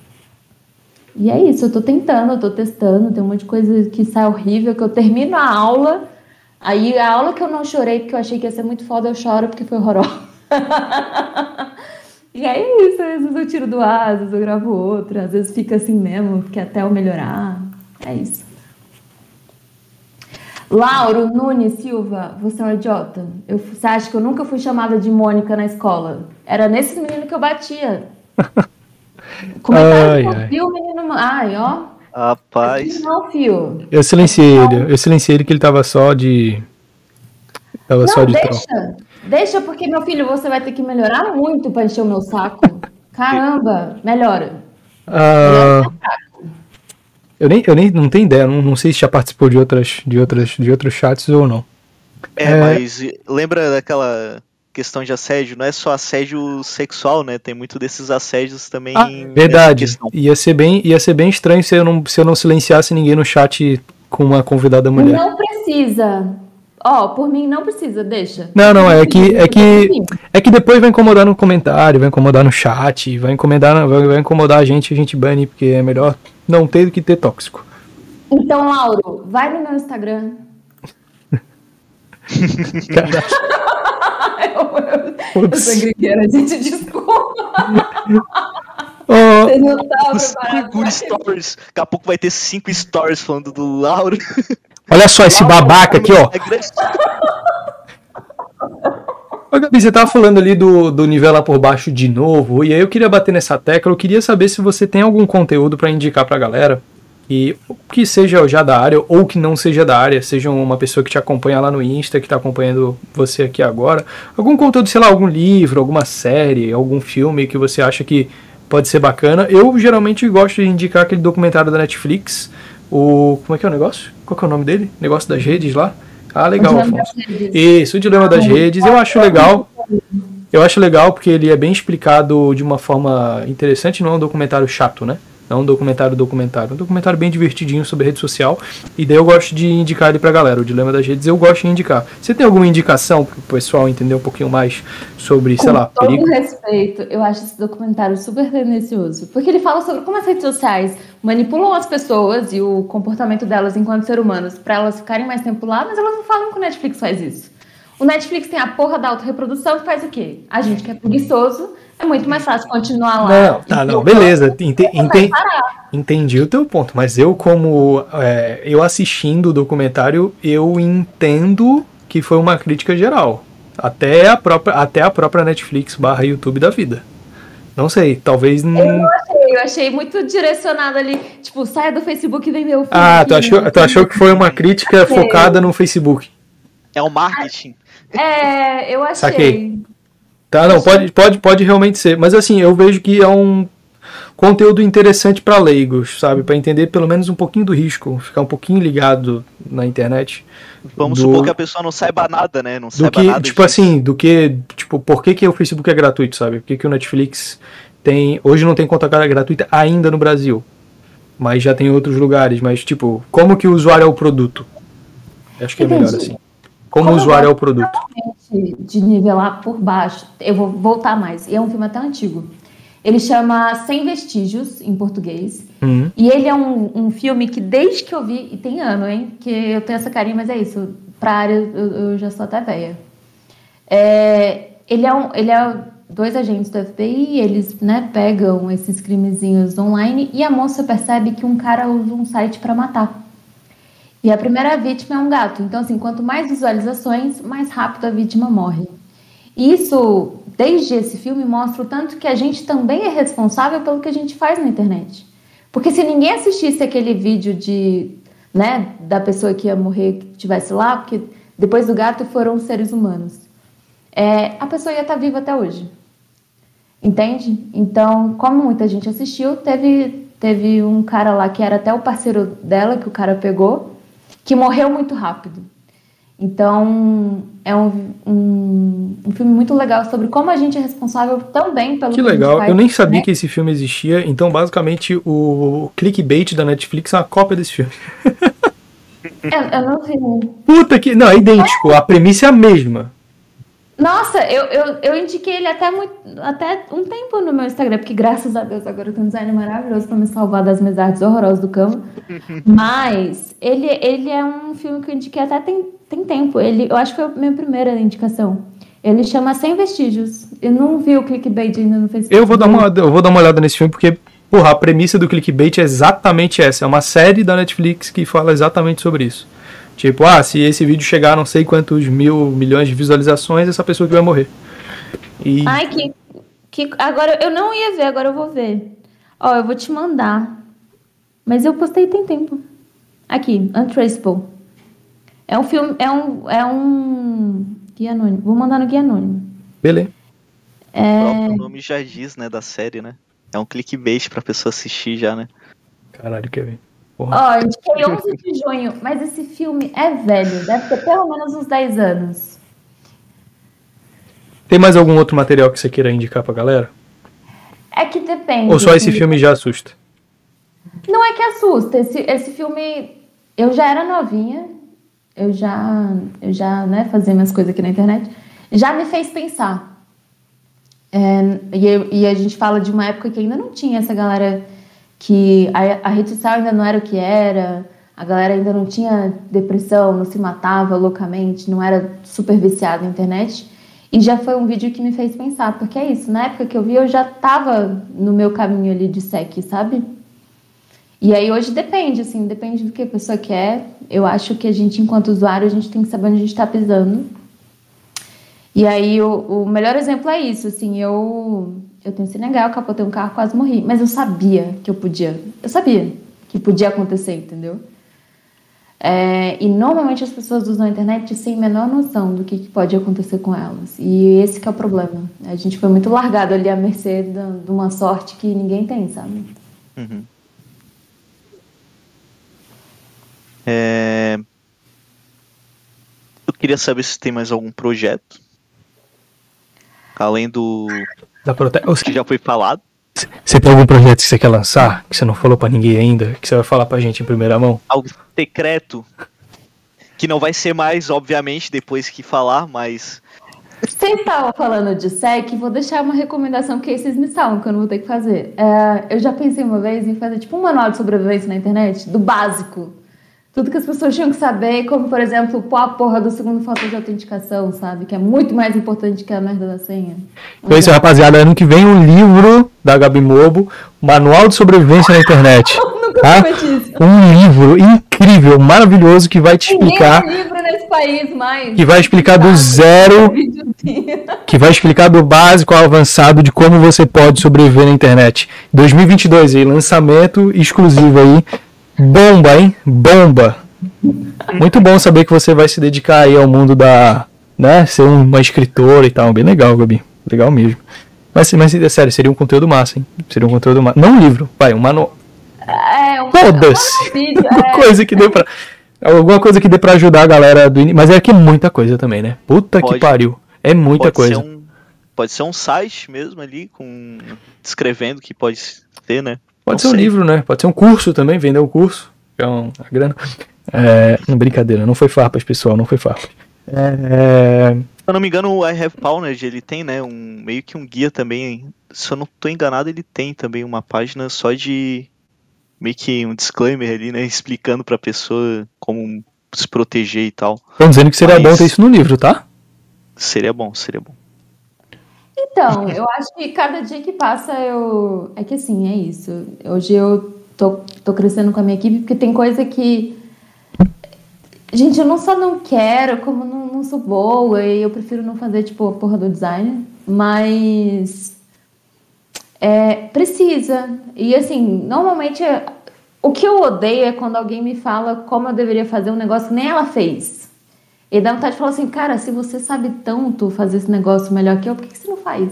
E é isso, eu tô tentando, eu tô testando, tem um monte de coisa que sai horrível, que eu termino a aula, aí a aula que eu não chorei porque eu achei que ia ser muito foda, eu choro porque foi horrorosa. [laughs] e é isso, às vezes eu tiro do ar, às vezes eu gravo outra, às vezes fica assim mesmo, porque até eu melhorar, é isso. Lauro Nunes Silva, você é um idiota. Eu, você acha que eu nunca fui chamada de Mônica na escola? Era nesses meninos que eu batia. [laughs] Comentário ai, ai. o menino. Ai, ó. Rapaz. Não, fio. Eu silenciei ele. Eu silenciei ele que ele tava só de. Tava não, só de deixa. Troll. Deixa, porque, meu filho, você vai ter que melhorar muito para encher o meu saco. [laughs] Caramba, melhora. Uh... Eu nem, eu nem não tenho ideia, não, não sei se já participou de outras, de outras, de outros chats ou não. É, é, mas lembra daquela questão de assédio? Não é só assédio sexual, né? Tem muito desses assédios também. Ah, verdade. Ia ser bem, ia ser bem estranho se eu não, se eu não silenciasse ninguém no chat com uma convidada mulher. Não precisa. Ó, oh, por mim não precisa, deixa. Não, não, é que é que é que depois vai incomodar no comentário, vai incomodar no chat, vai incomodar, vai, vai incomodar a gente, a gente bane porque é melhor não ter do que ter tóxico. Então, Lauro, vai no meu Instagram. eu, [laughs] eu, sou grigueira, gente, desculpa. [laughs] Oh, Você não tá Cinco stories. Daqui a pouco vai ter cinco stories falando do Lauro. Olha só esse babaca aqui, ó. Gabi, você tava falando ali do, do nivelar por baixo de novo, e aí eu queria bater nessa tecla, eu queria saber se você tem algum conteúdo para indicar pra galera, e que seja já da área ou que não seja da área, seja uma pessoa que te acompanha lá no Insta, que tá acompanhando você aqui agora, algum conteúdo, sei lá, algum livro, alguma série, algum filme que você acha que pode ser bacana. Eu geralmente gosto de indicar aquele documentário da Netflix, o. Como é que é o negócio? Qual que é o nome dele? Negócio das redes lá? Ah, legal, Afonso. Isso, o dilema das redes, eu acho legal. Eu acho legal porque ele é bem explicado de uma forma interessante, não é um documentário chato, né? Não um documentário documentário. Um documentário bem divertidinho sobre rede social. E daí eu gosto de indicar ele pra galera. O Dilema das Redes eu gosto de indicar. Você tem alguma indicação pro pessoal entender um pouquinho mais sobre, Com sei lá, todo perigo? respeito, eu acho esse documentário super tendencioso. Porque ele fala sobre como as redes sociais manipulam as pessoas e o comportamento delas enquanto ser humanos para elas ficarem mais tempo lá, mas elas não falam que o Netflix faz isso. O Netflix tem a porra da autorreprodução que faz o quê? A gente que é preguiçoso é muito mais fácil continuar lá. Não, tá, não, beleza. Ente, ente, entendi o teu ponto, mas eu, como é, eu assistindo o documentário, eu entendo que foi uma crítica geral. Até a própria, até a própria Netflix barra YouTube da vida. Não sei, talvez. Eu não achei, eu achei muito direcionado ali. Tipo, saia do Facebook e vem meu filme. Ah, tu achou, tu achou que foi uma crítica focada no Facebook? É o marketing. É, eu achei. Saquei. Tá, não, pode, pode, pode realmente ser. Mas assim, eu vejo que é um conteúdo interessante para leigos, sabe? Para entender pelo menos um pouquinho do risco, ficar um pouquinho ligado na internet. Vamos do, supor que a pessoa não saiba nada, né? Não do que, nada tipo disso. assim, do que, tipo, por que, que o Facebook é gratuito, sabe? Por que, que o Netflix tem, hoje não tem conta gratuita ainda no Brasil, mas já tem em outros lugares, mas tipo, como que o usuário é o produto? Acho que é melhor assim. Como, como usuário é o produto. De nivelar por baixo. Eu vou voltar mais. E é um filme até antigo. Ele chama Sem Vestígios, em português. Uhum. E ele é um, um filme que, desde que eu vi, e tem ano, hein? Que eu tenho essa carinha, mas é isso. Pra área, eu, eu já sou até velha. É, ele é um. Ele é dois agentes do FBI, eles né, pegam esses crimezinhos online e a moça percebe que um cara usa um site para matar. E a primeira vítima é um gato. Então, assim, quanto mais visualizações, mais rápido a vítima morre. Isso, desde esse filme, mostra o tanto que a gente também é responsável pelo que a gente faz na internet. Porque se ninguém assistisse aquele vídeo de, né, da pessoa que ia morrer, que estivesse lá, porque depois do gato foram seres humanos, é, a pessoa ia estar viva até hoje. Entende? Então, como muita gente assistiu, teve, teve um cara lá que era até o parceiro dela, que o cara pegou, que morreu muito rápido. Então, é um, um, um, filme muito legal sobre como a gente é responsável também pelo que, que legal. Eu nem sabia né? que esse filme existia. Então, basicamente, o clickbait da Netflix é uma cópia desse filme. eu, eu não vi. Puta que. Não, é idêntico. A premissa é a mesma. Nossa, eu, eu, eu indiquei ele até, muito, até um tempo no meu Instagram, porque graças a Deus agora eu tenho um design maravilhoso para me salvar das minhas artes horrorosas do cama. [laughs] Mas ele, ele é um filme que eu indiquei até tem, tem tempo. Ele, eu acho que foi a minha primeira indicação. Ele chama Sem Vestígios. Eu não vi o clickbait ainda no Facebook. Eu vou dar uma, eu vou dar uma olhada nesse filme, porque, porra, a premissa do clickbait é exatamente essa. É uma série da Netflix que fala exatamente sobre isso. Tipo, ah, se esse vídeo chegar a não sei quantos mil milhões de visualizações, essa pessoa que vai morrer. E... Ai, que, que. Agora eu não ia ver, agora eu vou ver. Ó, eu vou te mandar. Mas eu postei tem tempo. Aqui, Untraceable. É um filme. É um. É um. Guia anônimo. Vou mandar no guia anônimo. Beleza. É... O nome já diz, né, da série, né? É um clickbait pra pessoa assistir já, né? Caralho, quer ver? Ó, oh, indiquei 11 de junho, mas esse filme é velho, deve ter pelo menos uns 10 anos. Tem mais algum outro material que você queira indicar pra galera? É que depende. Ou só esse filme já assusta? Não é que assusta. Esse, esse filme. Eu já era novinha, eu já, eu já né, fazia minhas coisas aqui na internet. Já me fez pensar. É, e, e a gente fala de uma época que ainda não tinha essa galera que a, a rede social ainda não era o que era, a galera ainda não tinha depressão, não se matava loucamente, não era super viciada na internet. E já foi um vídeo que me fez pensar, porque é isso, na época que eu vi eu já estava no meu caminho ali de sec, sabe? E aí hoje depende, assim, depende do que a pessoa quer. Eu acho que a gente, enquanto usuário, a gente tem que saber onde a gente está pisando. E aí o, o melhor exemplo é isso, assim, eu eu tenho Senegal, capotei um carro, quase morri. Mas eu sabia que eu podia. Eu sabia que podia acontecer, entendeu? É, e normalmente as pessoas usam a internet sem menor noção do que, que, pode acontecer com elas. E esse é o problema. A gente foi muito largado ali à mercê de uma sorte que ninguém tem, sabe? Uhum. É... Eu queria saber se tem mais algum projeto. Além do da. Que já foi falado. Você tem algum projeto que você quer lançar, que você não falou para ninguém ainda, que você vai falar pra gente em primeira mão? Algo secreto. Que não vai ser mais, obviamente, depois que falar, mas. Vocês estavam falando de SEC, vou deixar uma recomendação que vocês me salvam, que eu não vou ter que fazer. É, eu já pensei uma vez em fazer tipo um manual de sobrevivência na internet, do básico tudo que as pessoas tinham que saber, como por exemplo, pôr a porra do segundo fator de autenticação, sabe? Que é muito mais importante que a merda da senha. Então isso, rapaziada, ano que vem um livro da Gabi Mobo, Manual de Sobrevivência na Internet. [laughs] Nunca tá? Um livro incrível, maravilhoso, que vai te explicar. Ninguém livro nesse país mais. Que vai explicar do zero. que vai explicar do básico ao avançado de como você pode sobreviver na internet. 2022 aí, lançamento exclusivo aí Bomba, hein? Bomba. Muito bom saber que você vai se dedicar aí ao mundo da. né? Ser uma escritora e tal. Bem legal, Gabi. Legal mesmo. Mas, mas é sério, seria um conteúdo massa, hein? Seria um conteúdo massa. Não um livro, vai, um manual. É, um Foda-se. Uma [laughs] é. coisa que dê pra. Alguma coisa que dê pra ajudar a galera do. Mas é que é muita coisa também, né? Puta pode, que pariu. É muita coisa. Ser um, pode ser um site mesmo ali, com. descrevendo que pode ter, né? Pode não ser sei. um livro, né? Pode ser um curso também, vender um curso. Que é uma grana. É, brincadeira, não foi farpas, pessoal, não foi farpas. É... Se eu não me engano, o I Have Pounded, ele tem, né, um, meio que um guia também. Se eu não estou enganado, ele tem também uma página só de meio que um disclaimer ali, né, explicando pra pessoa como se proteger e tal. Estão dizendo que seria Mas... bom ter isso no livro, tá? Seria bom, seria bom. Então, eu acho que cada dia que passa eu. É que assim, é isso. Hoje eu tô, tô crescendo com a minha equipe porque tem coisa que. Gente, eu não só não quero, como não, não sou boa, e eu prefiro não fazer, tipo, a porra do design, mas. É, precisa. E assim, normalmente o que eu odeio é quando alguém me fala como eu deveria fazer um negócio que nem ela fez. E dá vontade de falar assim, cara, se você sabe tanto fazer esse negócio melhor que eu, por que, que você não faz?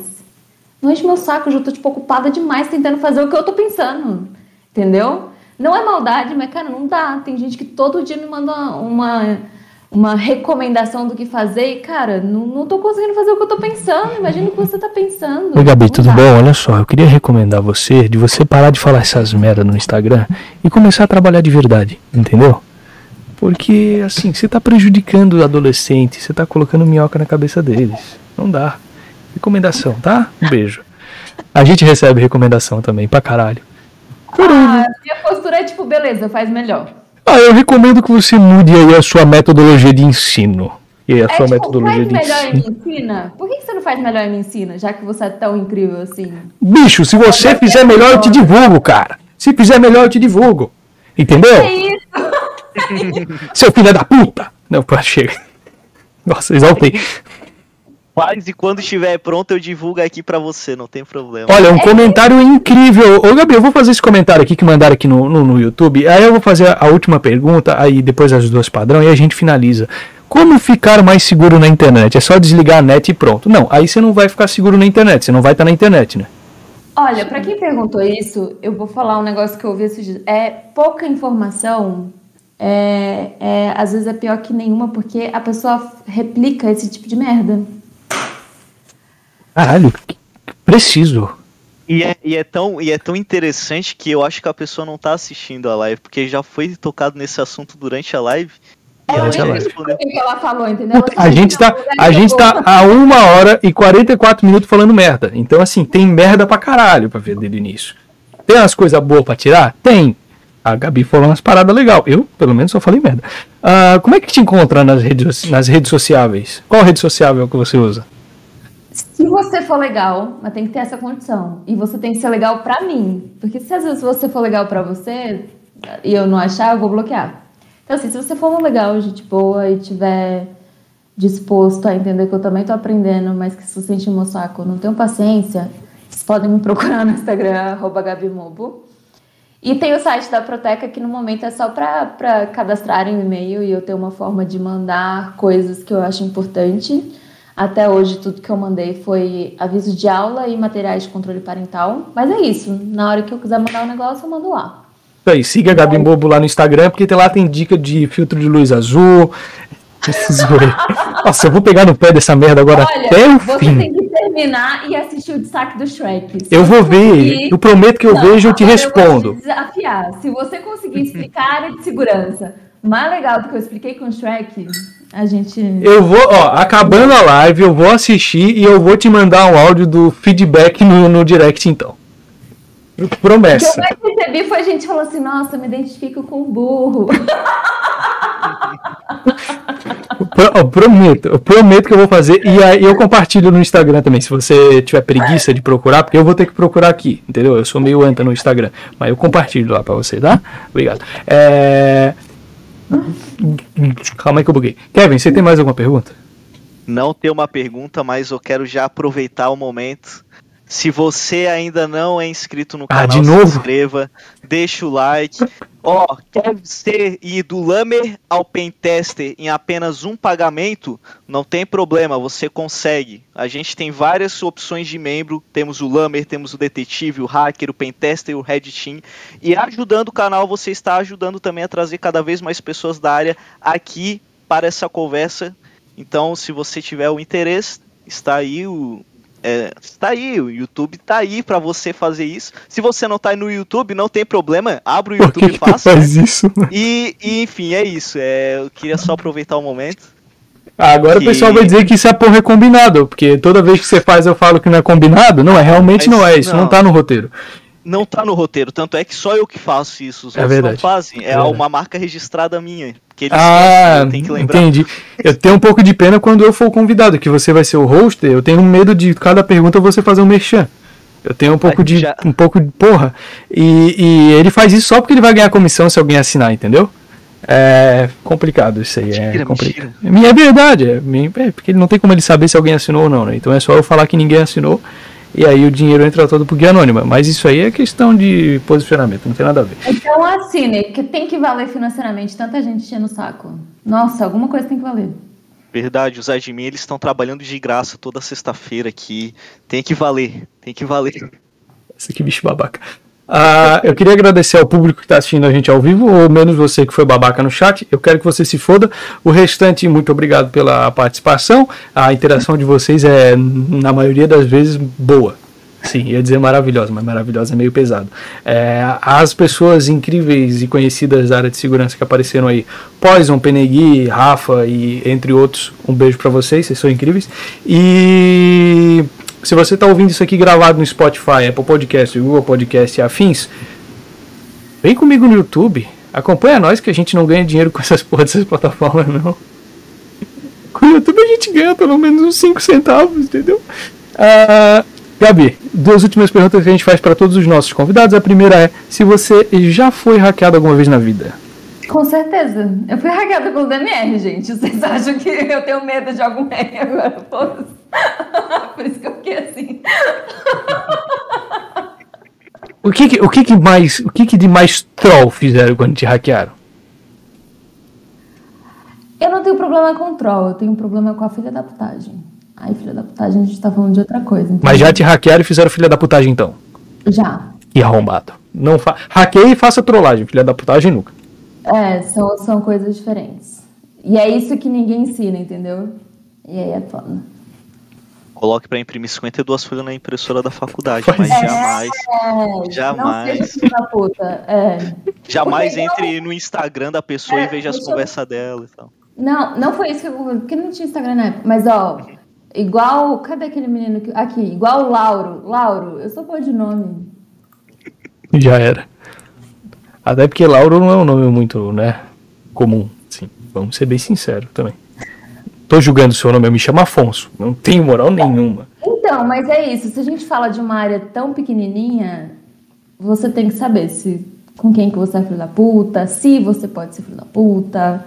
Não enche meu saco, eu já tô, tipo, ocupada demais tentando fazer o que eu tô pensando. Entendeu? Não é maldade, mas, cara, não dá. Tem gente que todo dia me manda uma, uma recomendação do que fazer e, cara, não, não tô conseguindo fazer o que eu tô pensando. Imagina o que você tá pensando. Oi, Gabi, tudo bom? Olha só, eu queria recomendar você de você parar de falar essas merda no Instagram e começar a trabalhar de verdade, entendeu? Porque, assim, você tá prejudicando o adolescente, você tá colocando minhoca na cabeça deles. Não dá. Recomendação, tá? Um beijo. A gente recebe recomendação também, pra caralho. Ah, minha postura é tipo, beleza, faz melhor. Ah, eu recomendo que você mude aí a sua metodologia de ensino. E a é, sua tipo, metodologia faz de melhor ensino. e me ensina? Por que você não faz melhor e me ensina, já que você é tão incrível assim? Bicho, se você fizer melhor, eu te divulgo, cara. Se fizer melhor, eu te divulgo. Entendeu? É isso. [laughs] Seu filho da puta! Não, pô, chega. Nossa, exaltei. Faz e quando estiver pronto eu divulgo aqui para você, não tem problema. Olha, um comentário incrível. Ô, Gabriel, eu vou fazer esse comentário aqui que mandaram aqui no, no, no, YouTube. Aí eu vou fazer a última pergunta, aí depois as duas padrão e a gente finaliza. Como ficar mais seguro na internet? É só desligar a net e pronto. Não, aí você não vai ficar seguro na internet, você não vai estar na internet, né? Olha, para quem perguntou isso, eu vou falar um negócio que eu ouvi esses dias. É pouca informação, é, é, às vezes é pior que nenhuma, porque a pessoa replica esse tipo de merda. Caralho, preciso. E é, e, é tão, e é tão interessante que eu acho que a pessoa não tá assistindo a live, porque já foi tocado nesse assunto durante a live. É. O que ela falou, entendeu? A gente, tá, a gente tá a uma hora e 44 minutos falando merda. Então, assim, tem merda pra caralho pra ver desde o início. Tem umas coisas boas pra tirar? Tem. A Gabi falou umas paradas legal. Eu, pelo menos, só falei merda. Uh, como é que te encontra nas redes, nas redes sociáveis? Qual rede social que você usa? Se você for legal, mas tem que ter essa condição. E você tem que ser legal para mim. Porque se às vezes você for legal para você e eu não achar, eu vou bloquear. Então, assim, se você for legal, gente boa e tiver disposto a entender que eu também tô aprendendo, mas que se sentir meu saco, não tenho paciência, vocês podem me procurar no Instagram, gabimobo. E tem o site da Proteca, que no momento é só para cadastrarem o e-mail e eu ter uma forma de mandar coisas que eu acho importante. Até hoje, tudo que eu mandei foi aviso de aula e materiais de controle parental. Mas é isso. Na hora que eu quiser mandar um negócio, eu mando lá. Isso aí, siga a Gabi Bobo lá no Instagram, porque lá tem dica de filtro de luz azul. [laughs] Nossa, eu vou pegar no pé dessa merda agora Olha, até o você fim. tem que terminar e assistir o destaque do Shrek. Se eu vou ver, eu prometo que eu Não, vejo e eu te respondo. Eu vou te desafiar. Se você conseguir explicar a de segurança mais legal do que eu expliquei com o Shrek, a gente. Eu vou, ó, acabando a live, eu vou assistir e eu vou te mandar um áudio do feedback no, no direct, então. Promessa. O que eu mais recebi foi a gente falando assim: nossa, me identifico com o burro. [laughs] Eu prometo, prometo que eu vou fazer. E aí eu compartilho no Instagram também, se você tiver preguiça de procurar, porque eu vou ter que procurar aqui, entendeu? Eu sou meio anta no Instagram, mas eu compartilho lá pra você, tá? Obrigado. É... Calma aí que eu buguei. Kevin, você tem mais alguma pergunta? Não tenho uma pergunta, mas eu quero já aproveitar o momento. Se você ainda não é inscrito no canal, ah, de novo? se inscreva, deixa o like. Ó, oh, quer ser ir do Lamer ao Pentester em apenas um pagamento? Não tem problema, você consegue. A gente tem várias opções de membro. Temos o Lamer, temos o Detetive, o Hacker, o Pentester, o Red Team. E ajudando o canal, você está ajudando também a trazer cada vez mais pessoas da área aqui para essa conversa. Então, se você tiver o interesse, está aí o, é, está aí, o YouTube está aí para você fazer isso. Se você não está aí no YouTube, não tem problema, abre o YouTube e faça. Faz isso. E, e, enfim, é isso. É, eu queria só aproveitar o momento. Ah, agora que... o pessoal vai dizer que isso é porra é combinado, porque toda vez que você faz eu falo que não é combinado. Não, é realmente Mas, não é, isso não, não tá no roteiro não tá no roteiro, tanto é que só eu que faço isso, os é outros não fazem. É, é uma marca registrada minha. Que eles ah, têm, que lembrar. entendi. Eu tenho um pouco de pena quando eu for convidado, que você vai ser o host, eu tenho medo de cada pergunta você fazer um merchan. Eu tenho um pouco de. Já... um pouco de. Porra. E, e ele faz isso só porque ele vai ganhar comissão se alguém assinar, entendeu? É complicado isso aí. Mentira, é complicado. Mentira. É verdade, é, é, porque ele não tem como ele saber se alguém assinou ou não, né? Então é só eu falar que ninguém assinou e aí o dinheiro entra todo por guia anônima. Mas isso aí é questão de posicionamento, não tem nada a ver. Então, assim, né, que tem que valer financeiramente, tanta gente enchendo o saco. Nossa, alguma coisa tem que valer. Verdade, os admin eles estão trabalhando de graça toda sexta-feira aqui. Tem que valer, tem que valer. Esse aqui bicho babaca. Uh, eu queria agradecer ao público que está assistindo a gente ao vivo, ou menos você que foi babaca no chat. Eu quero que você se foda. O restante, muito obrigado pela participação. A interação de vocês é, na maioria das vezes, boa. Sim, ia dizer maravilhosa, mas maravilhosa é meio pesado. É, as pessoas incríveis e conhecidas da área de segurança que apareceram aí, Poison, Penegui, Rafa e entre outros, um beijo para vocês, vocês são incríveis. E se você está ouvindo isso aqui gravado no Spotify, Apple Podcast, Google Podcast e afins, vem comigo no YouTube. Acompanha nós que a gente não ganha dinheiro com essas porra dessas plataformas, não. Com o YouTube a gente ganha pelo menos uns 5 centavos, entendeu? Uh, Gabi, duas últimas perguntas que a gente faz para todos os nossos convidados. A primeira é: se você já foi hackeado alguma vez na vida? Com certeza. Eu fui hackeada pelo DMR, gente. Vocês acham que eu tenho medo de algum hack agora? [laughs] Por isso que eu fiquei assim. O que, que o que, que mais, o que, que de mais troll fizeram quando te hackearam? Eu não tenho problema com troll, eu tenho problema com a filha da putagem. Aí, filha da putagem, a gente tá falando de outra coisa. Então... Mas já te hackearam e fizeram filha da putagem, então? Já. E arrombado. Não fa... Hackeie e faça trollagem, filha da putagem nunca. É, são, são coisas diferentes. E é isso que ninguém ensina, entendeu? E aí é foda. Coloque para imprimir 52 folhas na impressora da faculdade, mas é, jamais. É, jamais. Não puta, é. Jamais Porque entre no Instagram da pessoa e veja as conversas dela e tal. Não, não foi isso que eu. Porque não tinha Instagram na época. Mas, ó, Igual. Cadê aquele menino que. Aqui, igual o Lauro. Lauro, eu sou boa de nome. Já era. Até porque Lauro não é um nome muito, né? Comum. Sim. Vamos ser bem sinceros também. Tô julgando o seu nome, eu me chamo Afonso. Não tenho moral nenhuma. Então, mas é isso. Se a gente fala de uma área tão pequenininha, você tem que saber se com quem que você é filho da puta, se você pode ser filho da puta.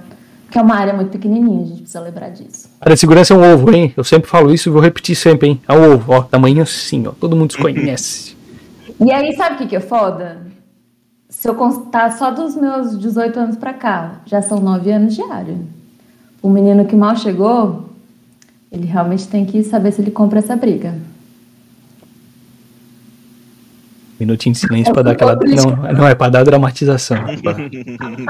Que é uma área muito pequenininha, a gente precisa lembrar disso. A área de segurança é um ovo, hein? Eu sempre falo isso e vou repetir sempre, hein? É um ovo, ó, tamanho assim, ó. Todo mundo se conhece. e aí, sabe o que, que é foda? Se eu contar só dos meus 18 anos pra cá, já são 9 anos de área. O menino que mal chegou, ele realmente tem que saber se ele compra essa briga. Minutinho de silêncio pra dar aquela. Não, não é pra dar dramatização. É pra,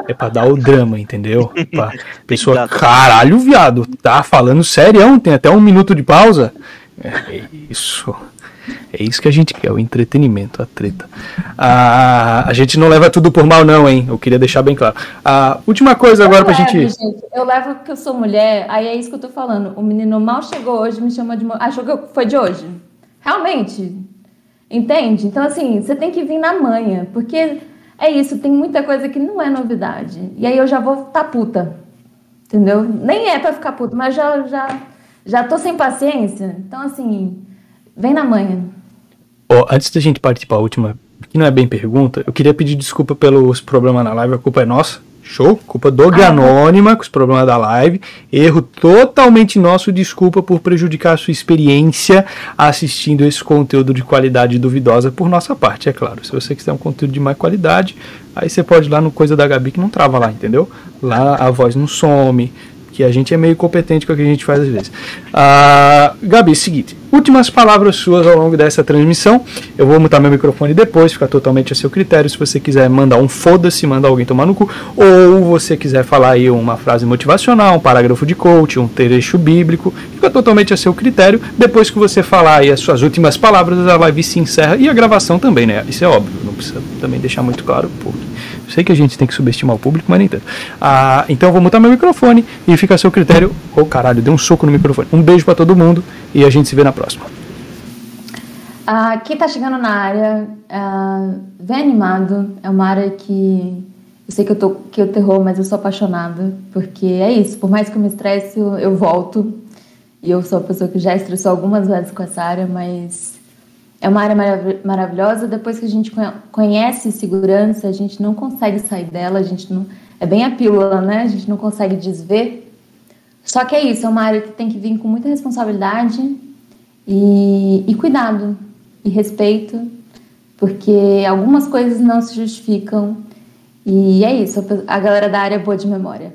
é pra dar o drama, entendeu? Pra pessoa, caralho, viado, tá falando sério, tem até um minuto de pausa. É isso. É isso que a gente quer, o entretenimento, a treta. Ah, a gente não leva tudo por mal, não, hein? Eu queria deixar bem claro. A última coisa agora eu pra levo, gente... gente. Eu levo porque eu sou mulher, aí é isso que eu tô falando. O menino mal chegou hoje, me chamou de. Achou que foi de hoje. Realmente, Entende? Então, assim, você tem que vir na manha, porque é isso, tem muita coisa que não é novidade. E aí eu já vou tá puta. Entendeu? Nem é pra ficar puta, mas já, já, já tô sem paciência. Então, assim, vem na manha. Oh, antes da gente partir para a última, que não é bem pergunta, eu queria pedir desculpa pelos problemas na live, a culpa é nossa. Show? Culpa do ah, Anônima, com os problemas da live. Erro totalmente nosso. Desculpa por prejudicar a sua experiência assistindo esse conteúdo de qualidade duvidosa por nossa parte, é claro. Se você quiser um conteúdo de mais qualidade, aí você pode ir lá no Coisa da Gabi que não trava lá, entendeu? Lá a voz não some, que a gente é meio competente com o que a gente faz às vezes. Ah, Gabi, seguinte, últimas palavras suas ao longo dessa transmissão. Eu vou mutar meu microfone depois, fica totalmente a seu critério. Se você quiser mandar um foda-se, mandar alguém tomar no cu, ou você quiser falar aí uma frase motivacional, um parágrafo de coach, um trecho bíblico, fica totalmente a seu critério. Depois que você falar aí as suas últimas palavras, a live se encerra e a gravação também, né? Isso é óbvio, não precisa também deixar muito claro, porque Sei que a gente tem que subestimar o público, mas nem tanto. Ah, então eu vou mutar meu microfone e fica a seu critério. Ô oh, caralho, deu um soco no microfone. Um beijo para todo mundo e a gente se vê na próxima. Ah, quem está chegando na área, ah, vem animado. É uma área que eu sei que eu tô que eu terror, mas eu sou apaixonada porque é isso. Por mais que eu me estresse, eu, eu volto. E eu sou uma pessoa que já estressou algumas vezes com essa área, mas é uma área maravilhosa. Depois que a gente conhece segurança, a gente não consegue sair dela. A gente não é bem a pílula, né? A gente não consegue desver. Só que é isso. É uma área que tem que vir com muita responsabilidade e, e cuidado e respeito, porque algumas coisas não se justificam. E é isso. A galera da área é boa de memória.